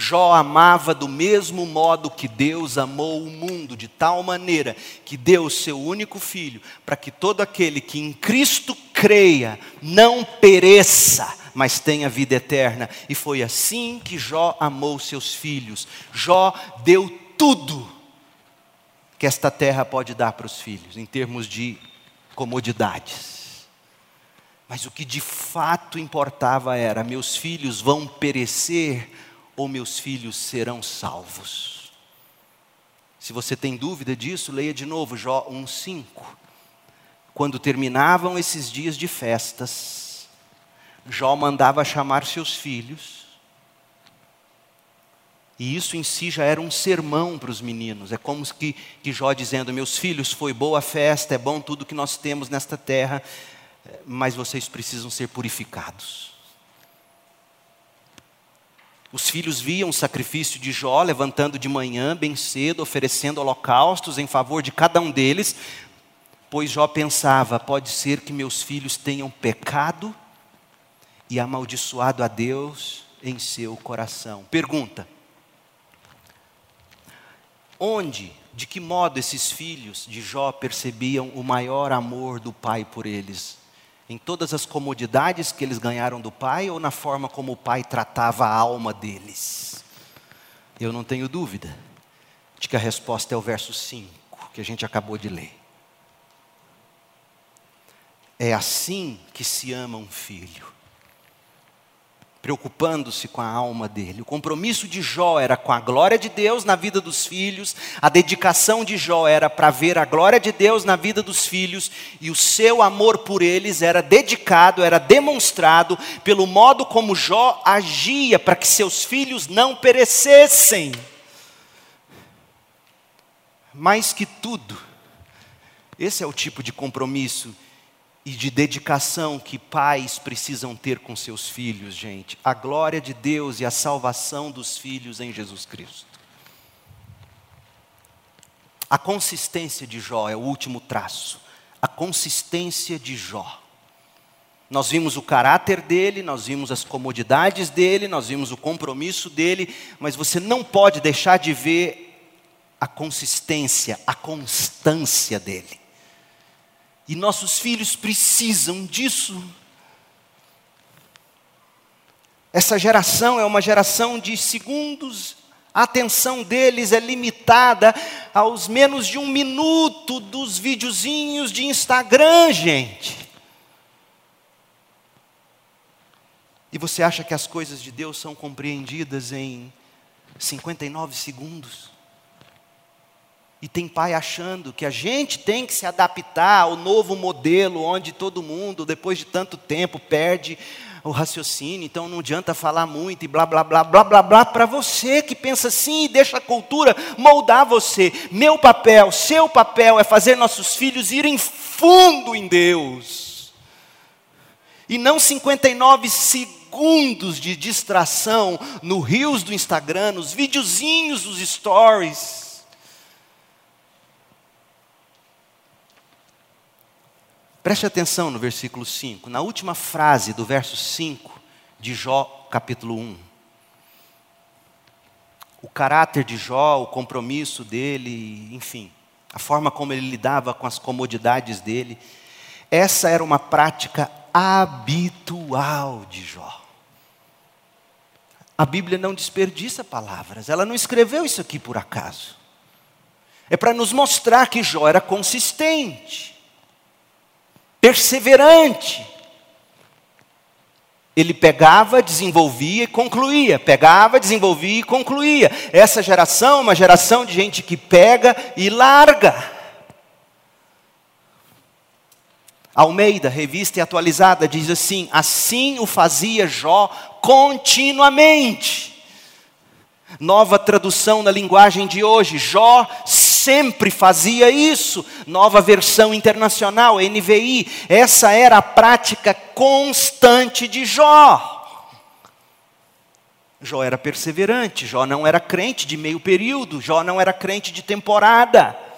Jó amava do mesmo modo que Deus amou o mundo, de tal maneira que deu o seu único filho, para que todo aquele que em Cristo creia não pereça, mas tenha vida eterna. E foi assim que Jó amou seus filhos. Jó deu tudo que esta terra pode dar para os filhos, em termos de comodidades. Mas o que de fato importava era: meus filhos vão perecer ou meus filhos serão salvos? Se você tem dúvida disso, leia de novo Jó 1,5. Quando terminavam esses dias de festas, Jó mandava chamar seus filhos, e isso em si já era um sermão para os meninos. É como que, que Jó dizendo: Meus filhos, foi boa festa, é bom tudo que nós temos nesta terra, mas vocês precisam ser purificados. Os filhos viam o sacrifício de Jó levantando de manhã, bem cedo, oferecendo holocaustos em favor de cada um deles, pois Jó pensava: pode ser que meus filhos tenham pecado e amaldiçoado a Deus em seu coração. Pergunta: onde, de que modo esses filhos de Jó percebiam o maior amor do pai por eles? Em todas as comodidades que eles ganharam do pai ou na forma como o pai tratava a alma deles? Eu não tenho dúvida de que a resposta é o verso 5, que a gente acabou de ler. É assim que se ama um filho preocupando-se com a alma dele. O compromisso de Jó era com a glória de Deus na vida dos filhos, a dedicação de Jó era para ver a glória de Deus na vida dos filhos, e o seu amor por eles era dedicado, era demonstrado pelo modo como Jó agia para que seus filhos não perecessem. Mais que tudo, esse é o tipo de compromisso e de dedicação que pais precisam ter com seus filhos, gente. A glória de Deus e a salvação dos filhos em Jesus Cristo. A consistência de Jó é o último traço. A consistência de Jó. Nós vimos o caráter dele, nós vimos as comodidades dele, nós vimos o compromisso dele, mas você não pode deixar de ver a consistência, a constância dele. E nossos filhos precisam disso. Essa geração é uma geração de segundos, a atenção deles é limitada aos menos de um minuto dos videozinhos de Instagram, gente. E você acha que as coisas de Deus são compreendidas em 59 segundos? E tem pai achando que a gente tem que se adaptar ao novo modelo, onde todo mundo, depois de tanto tempo, perde o raciocínio, então não adianta falar muito e blá, blá, blá, blá, blá, blá, para você que pensa assim e deixa a cultura moldar você. Meu papel, seu papel é fazer nossos filhos irem fundo em Deus. E não 59 segundos de distração no rios do Instagram, nos videozinhos dos stories. Preste atenção no versículo 5, na última frase do verso 5 de Jó, capítulo 1. O caráter de Jó, o compromisso dele, enfim, a forma como ele lidava com as comodidades dele, essa era uma prática habitual de Jó. A Bíblia não desperdiça palavras, ela não escreveu isso aqui por acaso. É para nos mostrar que Jó era consistente perseverante. Ele pegava, desenvolvia e concluía, pegava, desenvolvia e concluía. Essa geração é uma geração de gente que pega e larga. Almeida, revista e atualizada, diz assim: assim o fazia Jó continuamente. Nova tradução na linguagem de hoje: Jó sempre fazia isso. Nova versão internacional, NVI. Essa era a prática constante de Jó. Jó era perseverante, Jó não era crente de meio período, Jó não era crente de temporada.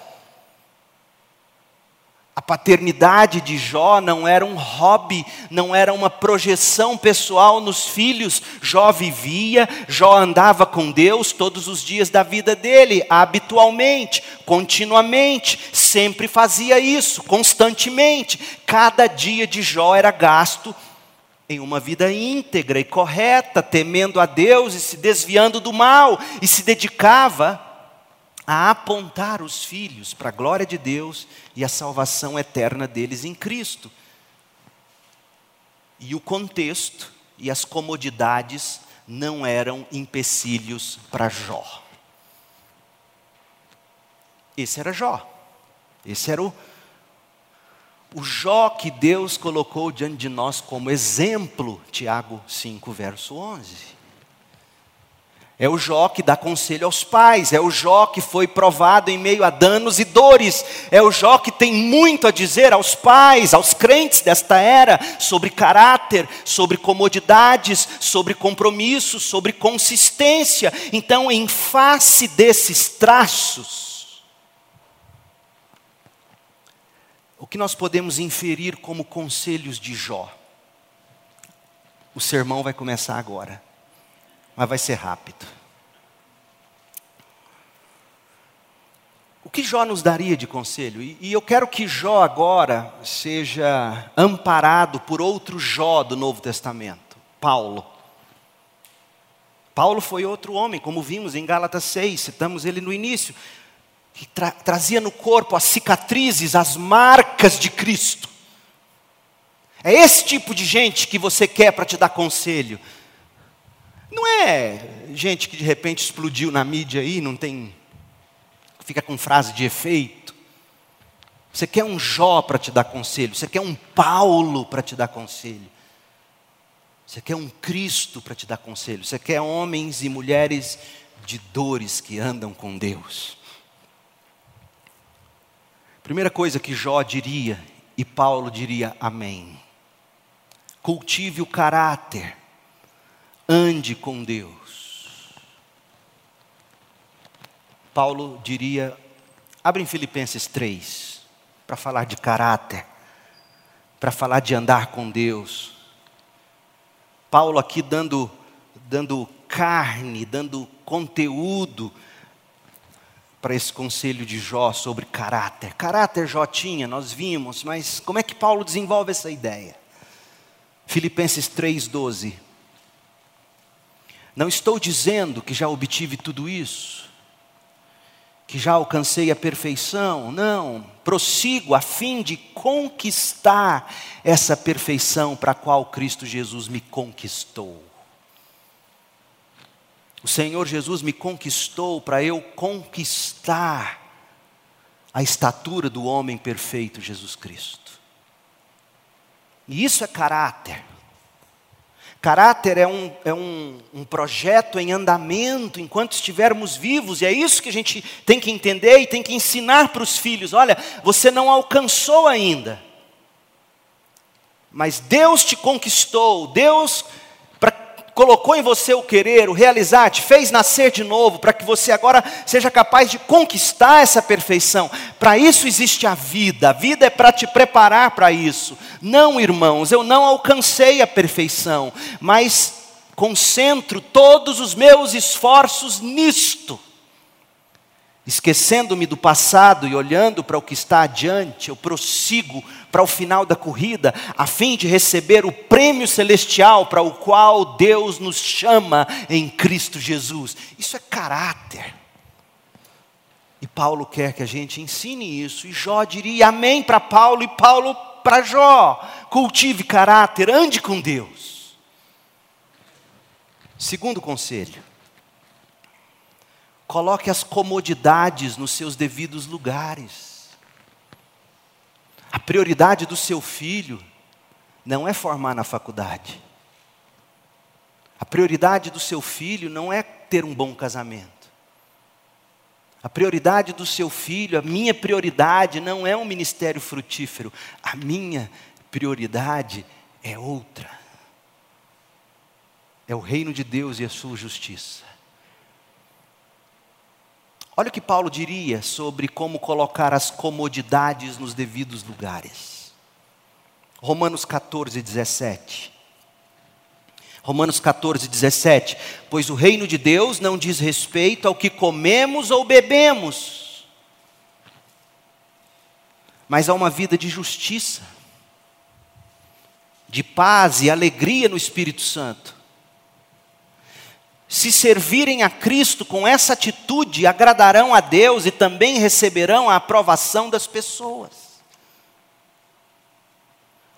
A paternidade de Jó não era um hobby, não era uma projeção pessoal nos filhos. Jó vivia, Jó andava com Deus todos os dias da vida dele, habitualmente, continuamente, sempre fazia isso, constantemente. Cada dia de Jó era gasto em uma vida íntegra e correta, temendo a Deus e se desviando do mal, e se dedicava a apontar os filhos para a glória de Deus e a salvação eterna deles em Cristo. E o contexto e as comodidades não eram empecilhos para Jó. Esse era Jó. Esse era o, o Jó que Deus colocou diante de nós como exemplo, Tiago 5, verso 11. É o Jó que dá conselho aos pais, é o Jó que foi provado em meio a danos e dores, é o Jó que tem muito a dizer aos pais, aos crentes desta era, sobre caráter, sobre comodidades, sobre compromisso, sobre consistência. Então, em face desses traços, o que nós podemos inferir como conselhos de Jó? O sermão vai começar agora mas vai ser rápido. O que Jó nos daria de conselho? E, eu quero que Jó agora seja amparado por outro Jó do Novo Testamento, Paulo. Paulo foi outro homem, como vimos em Gálatas 6, citamos ele no início, que tra trazia no corpo as cicatrizes, as marcas de Cristo. É esse tipo de gente que você quer para te dar conselho. Não é gente que de repente explodiu na mídia aí, não tem. fica com frase de efeito. Você quer um Jó para te dar conselho, você quer um Paulo para te dar conselho. Você quer um Cristo para te dar conselho. Você quer homens e mulheres de dores que andam com Deus. Primeira coisa que Jó diria, e Paulo diria amém. Cultive o caráter ande com Deus. Paulo diria, abre em Filipenses 3, para falar de caráter, para falar de andar com Deus. Paulo aqui dando, dando carne, dando conteúdo para esse conselho de Jó sobre caráter. Caráter Jó tinha, nós vimos, mas como é que Paulo desenvolve essa ideia? Filipenses 3,12. Não estou dizendo que já obtive tudo isso, que já alcancei a perfeição, não, prossigo a fim de conquistar essa perfeição para a qual Cristo Jesus me conquistou. O Senhor Jesus me conquistou para eu conquistar a estatura do homem perfeito Jesus Cristo. E isso é caráter. Caráter é, um, é um, um, projeto em andamento enquanto estivermos vivos, e é isso que a gente tem que entender e tem que ensinar para os filhos: olha, você não alcançou ainda, mas Deus te conquistou, Deus colocou em você o querer, o realizar, te fez nascer de novo, para que você agora seja capaz de conquistar essa perfeição. Para isso existe a vida, a vida é para te preparar para isso. Não, irmãos, eu não alcancei a perfeição, mas concentro todos os meus esforços nisto. Esquecendo-me do passado e olhando para o que está adiante, eu prossigo para o final da corrida, a fim de receber o prêmio celestial para o qual Deus nos chama em Cristo Jesus. Isso é caráter. E Paulo quer que a gente ensine isso, e Jó diria amém para Paulo e Paulo para Jó. Cultive caráter, ande com Deus. Segundo conselho Coloque as comodidades nos seus devidos lugares. A prioridade do seu filho não é formar na faculdade. A prioridade do seu filho não é ter um bom casamento. A prioridade do seu filho, a minha prioridade não é um ministério frutífero, a minha prioridade é outra. É o reino de Deus e a sua justiça. Olha o que Paulo diria sobre como colocar as comodidades nos devidos lugares. Romanos 14, 17. Romanos 14, 17. Pois o reino de Deus não diz respeito ao que comemos ou bebemos, mas a uma vida de justiça, de paz e alegria no Espírito Santo. Se servirem a Cristo com essa atitude, agradarão a Deus e também receberão a aprovação das pessoas.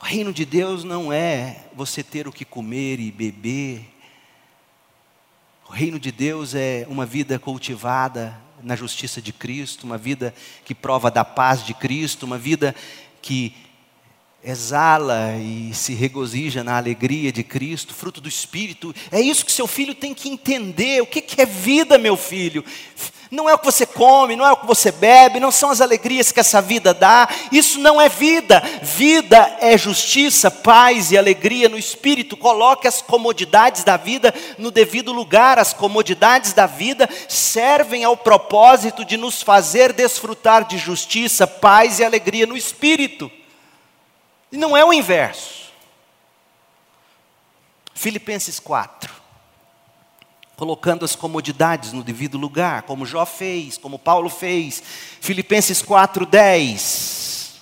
O reino de Deus não é você ter o que comer e beber. O reino de Deus é uma vida cultivada na justiça de Cristo, uma vida que prova da paz de Cristo, uma vida que exala e se regozija na alegria de Cristo, fruto do Espírito. É isso que seu filho tem que entender. O que é vida, meu filho? Não é o que você come, não é o que você bebe, não são as alegrias que essa vida dá. Isso não é vida. Vida é justiça, paz e alegria no espírito. Coloque as comodidades da vida no devido lugar. As comodidades da vida servem ao propósito de nos fazer desfrutar de justiça, paz e alegria no espírito. E não é o inverso. Filipenses 4 colocando as comodidades no devido lugar, como Jó fez, como Paulo fez. Filipenses 4:10.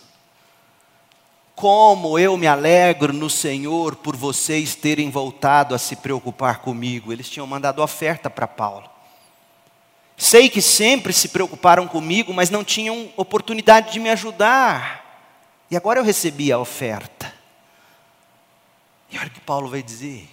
Como eu me alegro no Senhor por vocês terem voltado a se preocupar comigo. Eles tinham mandado oferta para Paulo. Sei que sempre se preocuparam comigo, mas não tinham oportunidade de me ajudar. E agora eu recebi a oferta. E olha o que Paulo vai dizer.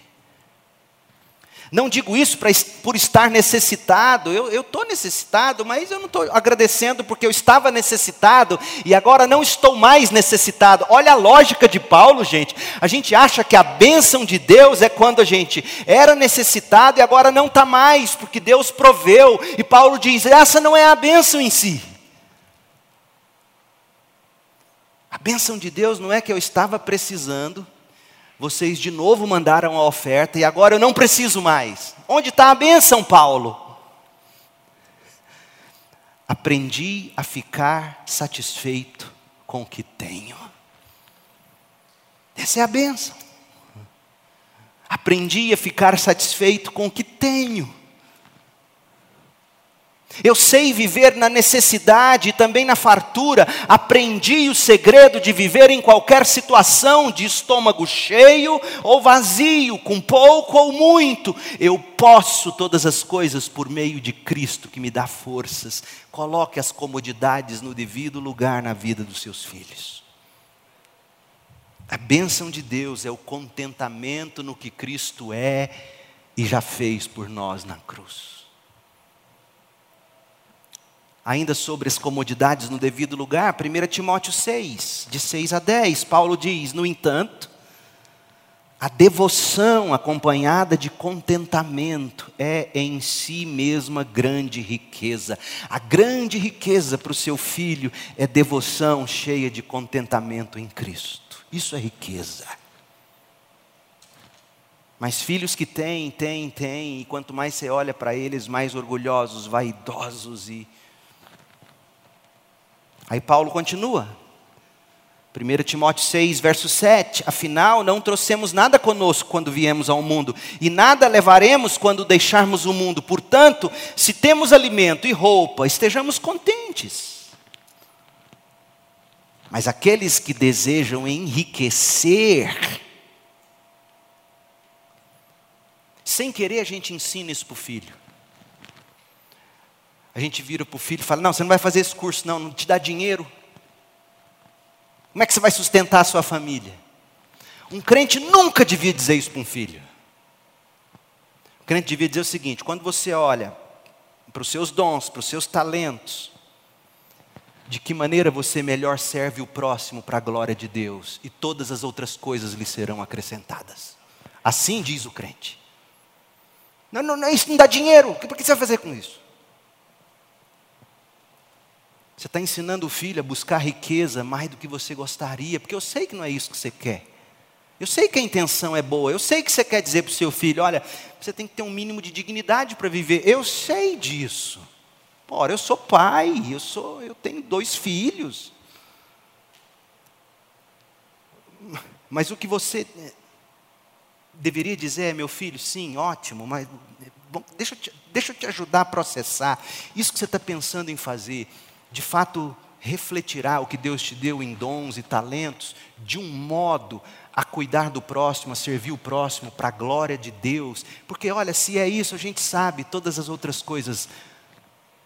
Não digo isso pra, por estar necessitado, eu estou necessitado, mas eu não estou agradecendo porque eu estava necessitado e agora não estou mais necessitado. Olha a lógica de Paulo, gente. A gente acha que a bênção de Deus é quando a gente era necessitado e agora não está mais, porque Deus proveu. E Paulo diz: essa não é a bênção em si. A bênção de Deus não é que eu estava precisando vocês de novo mandaram a oferta e agora eu não preciso mais. Onde está a bênção, Paulo? Aprendi a ficar satisfeito com o que tenho. Essa é a bênção. Aprendi a ficar satisfeito com o que tenho. Eu sei viver na necessidade e também na fartura. Aprendi o segredo de viver em qualquer situação, de estômago cheio ou vazio, com pouco ou muito. Eu posso todas as coisas por meio de Cristo que me dá forças. Coloque as comodidades no devido lugar na vida dos seus filhos. A bênção de Deus é o contentamento no que Cristo é e já fez por nós na cruz. Ainda sobre as comodidades no devido lugar, 1 Timóteo 6, de 6 a 10, Paulo diz: No entanto, a devoção acompanhada de contentamento é em si mesma grande riqueza. A grande riqueza para o seu filho é devoção cheia de contentamento em Cristo. Isso é riqueza. Mas filhos que têm, têm, têm, e quanto mais você olha para eles, mais orgulhosos, vaidosos e Aí Paulo continua. 1 Timóteo 6, verso 7: Afinal, não trouxemos nada conosco quando viemos ao mundo, e nada levaremos quando deixarmos o mundo. Portanto, se temos alimento e roupa, estejamos contentes. Mas aqueles que desejam enriquecer, sem querer a gente ensina isso para o filho. A gente vira para o filho e fala: Não, você não vai fazer esse curso, não, não te dá dinheiro. Como é que você vai sustentar a sua família? Um crente nunca devia dizer isso para um filho. O crente devia dizer o seguinte: quando você olha para os seus dons, para os seus talentos, de que maneira você melhor serve o próximo para a glória de Deus, e todas as outras coisas lhe serão acrescentadas. Assim diz o crente. Não, não, não isso não dá dinheiro, o que você vai fazer com isso? Você está ensinando o filho a buscar riqueza mais do que você gostaria, porque eu sei que não é isso que você quer. Eu sei que a intenção é boa, eu sei que você quer dizer para o seu filho: olha, você tem que ter um mínimo de dignidade para viver. Eu sei disso. Ora, eu sou pai, eu, sou, eu tenho dois filhos. Mas o que você deveria dizer é, meu filho, sim, ótimo, mas bom, deixa, eu te, deixa eu te ajudar a processar. Isso que você está pensando em fazer, de fato, refletirá o que Deus te deu em dons e talentos, de um modo a cuidar do próximo, a servir o próximo para a glória de Deus. Porque, olha, se é isso, a gente sabe, todas as outras coisas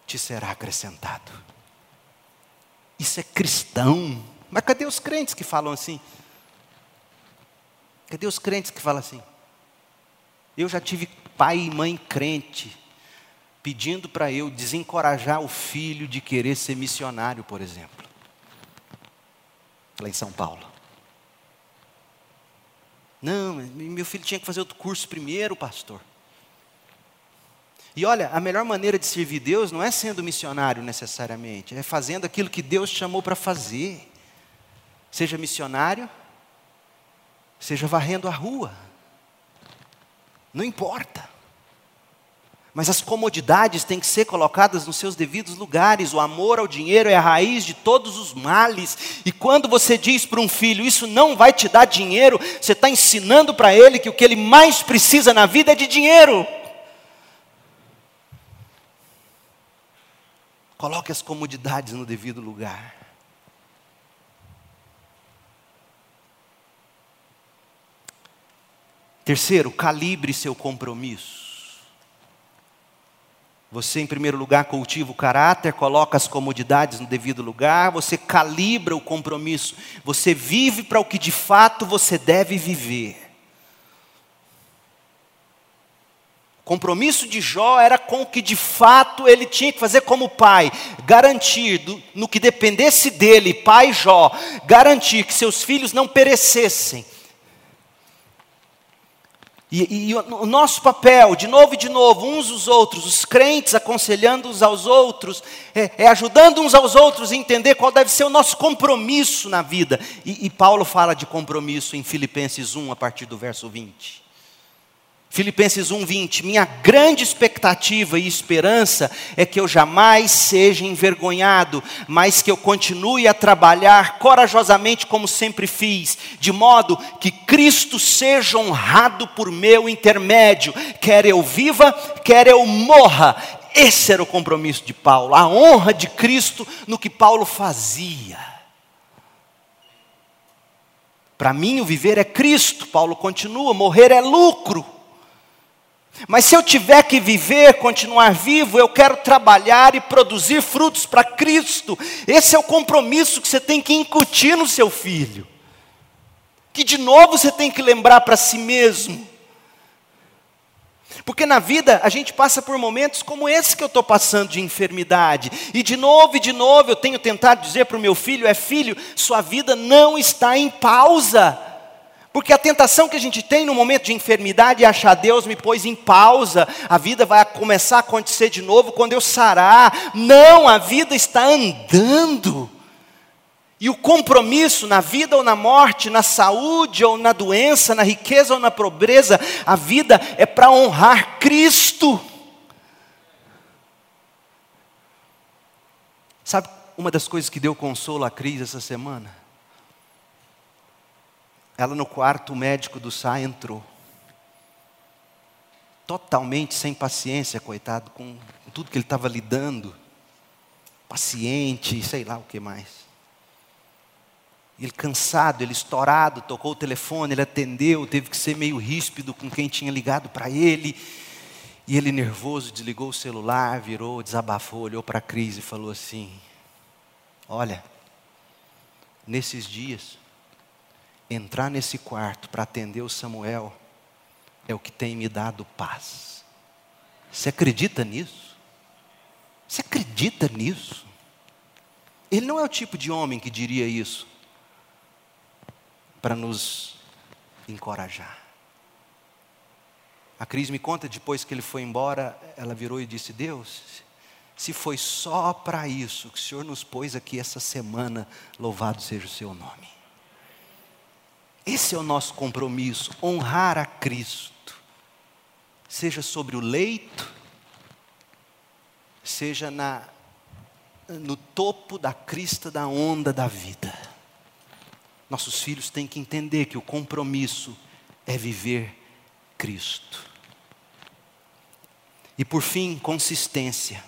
te será acrescentado. Isso é cristão. Mas cadê os crentes que falam assim? Cadê os crentes que falam assim? Eu já tive pai e mãe crente pedindo para eu desencorajar o filho de querer ser missionário, por exemplo. Lá em São Paulo. Não, meu filho tinha que fazer outro curso primeiro, pastor. E olha, a melhor maneira de servir Deus não é sendo missionário necessariamente, é fazendo aquilo que Deus chamou para fazer. Seja missionário, seja varrendo a rua. Não importa. Mas as comodidades têm que ser colocadas nos seus devidos lugares. O amor ao dinheiro é a raiz de todos os males. E quando você diz para um filho, isso não vai te dar dinheiro, você está ensinando para ele que o que ele mais precisa na vida é de dinheiro. Coloque as comodidades no devido lugar. Terceiro, calibre seu compromisso. Você, em primeiro lugar, cultiva o caráter, coloca as comodidades no devido lugar, você calibra o compromisso, você vive para o que de fato você deve viver. O compromisso de Jó era com o que de fato ele tinha que fazer como pai, garantir, no que dependesse dele, pai Jó, garantir que seus filhos não perecessem, e, e, o nosso papel, de novo e de novo, uns os outros, os crentes aconselhando uns aos outros, é, é ajudando uns aos outros a entender qual deve ser o nosso compromisso na vida. E, e Paulo fala de compromisso em Filipenses 1, a partir do verso 20. Filipenses 1:20, minha grande expectativa e esperança é que eu jamais seja envergonhado, mas que eu continue a trabalhar corajosamente como sempre fiz, de modo que Cristo seja honrado por meu intermédio, quer eu viva, quer eu morra. Esse era o compromisso de Paulo, a honra de Cristo no que Paulo fazia. Para mim, o viver é Cristo, Paulo continua, morrer é lucro. Mas se eu tiver que viver, continuar vivo, eu quero trabalhar e produzir frutos para Cristo. Esse é o compromisso que você tem que incutir no seu filho. Que de novo você tem que lembrar para si mesmo. Porque na vida a gente passa por momentos como esse que eu estou passando de enfermidade. E de novo e de novo eu tenho tentado dizer para o meu filho: é filho, sua vida não está em pausa. Porque a tentação que a gente tem no momento de enfermidade é achar Deus me pôs em pausa, a vida vai começar a acontecer de novo quando eu sarar. Não, a vida está andando. E o compromisso na vida ou na morte, na saúde ou na doença, na riqueza ou na pobreza, a vida é para honrar Cristo. Sabe uma das coisas que deu consolo à crise essa semana? Ela no quarto, o médico do Sá entrou. Totalmente sem paciência, coitado, com tudo que ele estava lidando. Paciente, sei lá o que mais. Ele cansado, ele estourado, tocou o telefone, ele atendeu, teve que ser meio ríspido com quem tinha ligado para ele. E ele, nervoso, desligou o celular, virou, desabafou, olhou para a crise e falou assim: Olha, nesses dias, entrar nesse quarto para atender o Samuel é o que tem me dado paz. Você acredita nisso? Você acredita nisso? Ele não é o tipo de homem que diria isso para nos encorajar. A Cris me conta depois que ele foi embora, ela virou e disse: Deus, se foi só para isso que o Senhor nos pôs aqui essa semana, louvado seja o seu nome. Esse é o nosso compromisso, honrar a Cristo, seja sobre o leito, seja na, no topo da crista da onda da vida. Nossos filhos têm que entender que o compromisso é viver Cristo. E por fim, consistência.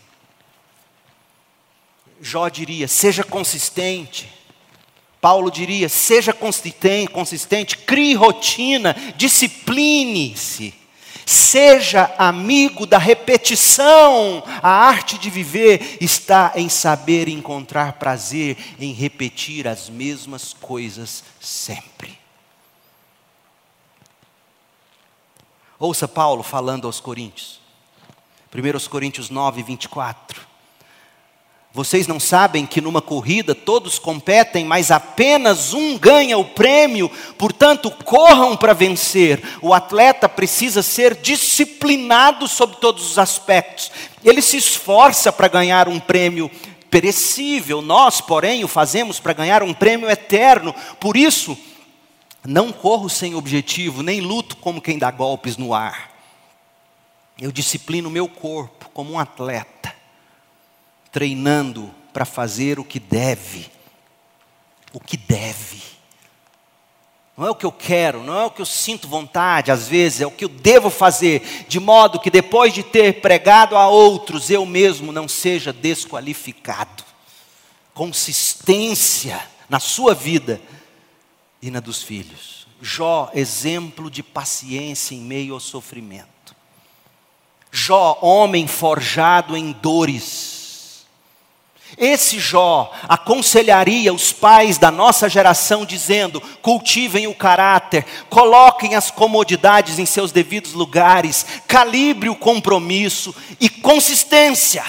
Jó diria: seja consistente. Paulo diria: seja consistente, consistente, crie rotina, discipline-se. Seja amigo da repetição. A arte de viver está em saber encontrar prazer em repetir as mesmas coisas sempre. Ouça Paulo falando aos Coríntios. 1 Coríntios 9, 24. Vocês não sabem que numa corrida todos competem, mas apenas um ganha o prêmio, portanto, corram para vencer. O atleta precisa ser disciplinado sob todos os aspectos. Ele se esforça para ganhar um prêmio perecível, nós, porém, o fazemos para ganhar um prêmio eterno. Por isso, não corro sem objetivo, nem luto como quem dá golpes no ar. Eu disciplino o meu corpo como um atleta treinando para fazer o que deve. O que deve. Não é o que eu quero, não é o que eu sinto vontade, às vezes, é o que eu devo fazer, de modo que depois de ter pregado a outros, eu mesmo não seja desqualificado. Consistência na sua vida e na dos filhos. Jó, exemplo de paciência em meio ao sofrimento. Jó, homem forjado em dores esse Jó aconselharia os pais da nossa geração, dizendo: cultivem o caráter, coloquem as comodidades em seus devidos lugares, calibre o compromisso e consistência.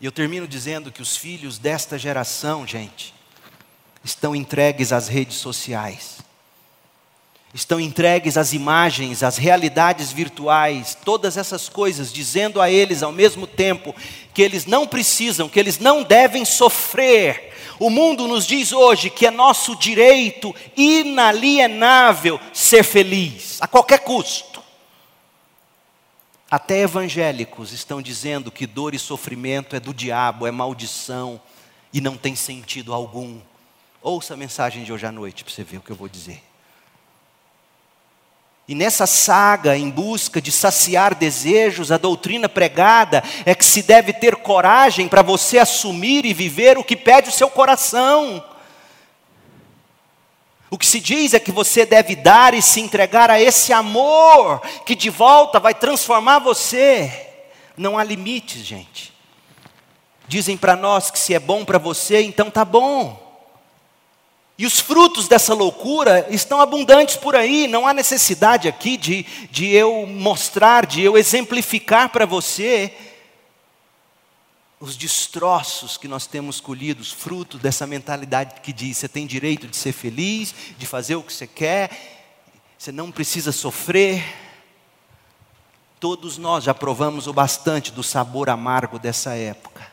E eu termino dizendo que os filhos desta geração, gente, estão entregues às redes sociais estão entregues às imagens, às realidades virtuais, todas essas coisas, dizendo a eles ao mesmo tempo que eles não precisam, que eles não devem sofrer. O mundo nos diz hoje que é nosso direito inalienável ser feliz, a qualquer custo. Até evangélicos estão dizendo que dor e sofrimento é do diabo, é maldição e não tem sentido algum. Ouça a mensagem de hoje à noite para você ver o que eu vou dizer. E nessa saga em busca de saciar desejos, a doutrina pregada é que se deve ter coragem para você assumir e viver o que pede o seu coração. O que se diz é que você deve dar e se entregar a esse amor que de volta vai transformar você. Não há limites, gente. Dizem para nós que se é bom para você, então tá bom. E os frutos dessa loucura estão abundantes por aí, não há necessidade aqui de, de eu mostrar, de eu exemplificar para você os destroços que nós temos colhidos, fruto dessa mentalidade que diz: você tem direito de ser feliz, de fazer o que você quer, você não precisa sofrer. Todos nós já provamos o bastante do sabor amargo dessa época.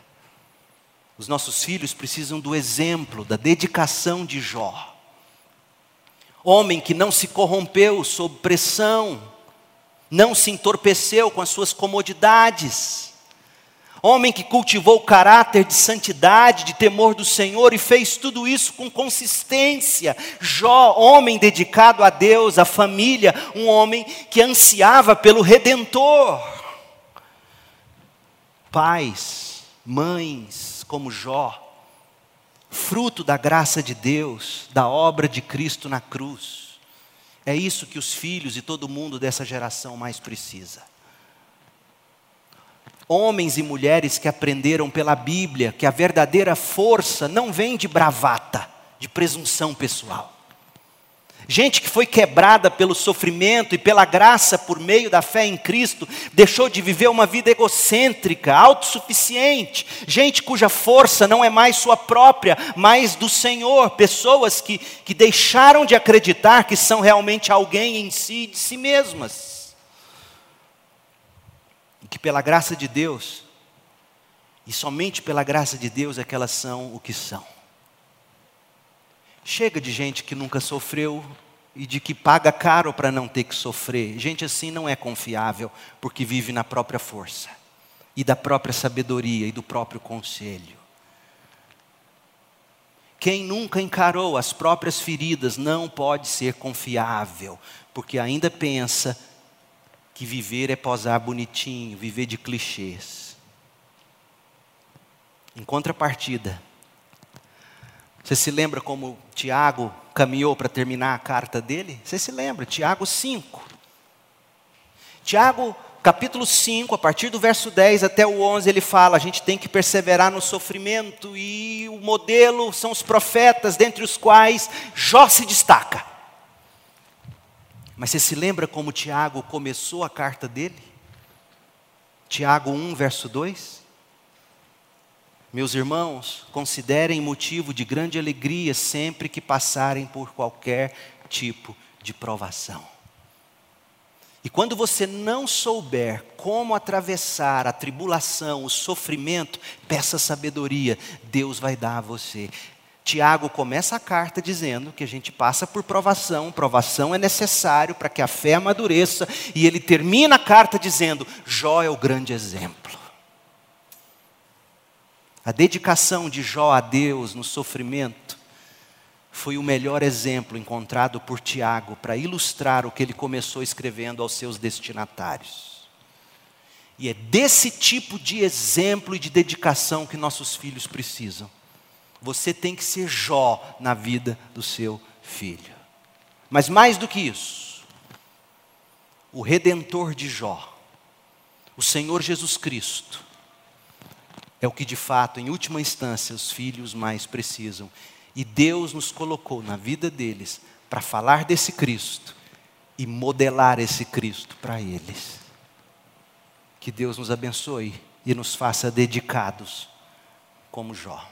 Os nossos filhos precisam do exemplo, da dedicação de Jó. Homem que não se corrompeu sob pressão, não se entorpeceu com as suas comodidades. Homem que cultivou o caráter de santidade, de temor do Senhor e fez tudo isso com consistência. Jó, homem dedicado a Deus, à família, um homem que ansiava pelo redentor. Pais, mães, como Jó, fruto da graça de Deus, da obra de Cristo na cruz. É isso que os filhos e todo mundo dessa geração mais precisa. Homens e mulheres que aprenderam pela Bíblia que a verdadeira força não vem de bravata, de presunção pessoal Gente que foi quebrada pelo sofrimento e pela graça por meio da fé em Cristo, deixou de viver uma vida egocêntrica, autossuficiente. Gente cuja força não é mais sua própria, mas do Senhor. Pessoas que, que deixaram de acreditar que são realmente alguém em si, de si mesmas. E que pela graça de Deus, e somente pela graça de Deus é que elas são o que são. Chega de gente que nunca sofreu e de que paga caro para não ter que sofrer. Gente assim não é confiável, porque vive na própria força, e da própria sabedoria e do próprio conselho. Quem nunca encarou as próprias feridas não pode ser confiável, porque ainda pensa que viver é posar bonitinho, viver de clichês. Em contrapartida, você se lembra como Tiago caminhou para terminar a carta dele? Você se lembra? Tiago 5. Tiago, capítulo 5, a partir do verso 10 até o 11, ele fala: a gente tem que perseverar no sofrimento, e o modelo são os profetas, dentre os quais Jó se destaca. Mas você se lembra como Tiago começou a carta dele? Tiago 1, verso 2? Meus irmãos, considerem motivo de grande alegria sempre que passarem por qualquer tipo de provação. E quando você não souber como atravessar a tribulação, o sofrimento, peça sabedoria, Deus vai dar a você. Tiago começa a carta dizendo que a gente passa por provação, provação é necessário para que a fé amadureça, e ele termina a carta dizendo: Jó é o grande exemplo. A dedicação de Jó a Deus no sofrimento foi o melhor exemplo encontrado por Tiago para ilustrar o que ele começou escrevendo aos seus destinatários. E é desse tipo de exemplo e de dedicação que nossos filhos precisam. Você tem que ser Jó na vida do seu filho. Mas mais do que isso, o redentor de Jó, o Senhor Jesus Cristo, é o que de fato, em última instância, os filhos mais precisam. E Deus nos colocou na vida deles para falar desse Cristo e modelar esse Cristo para eles. Que Deus nos abençoe e nos faça dedicados como Jó.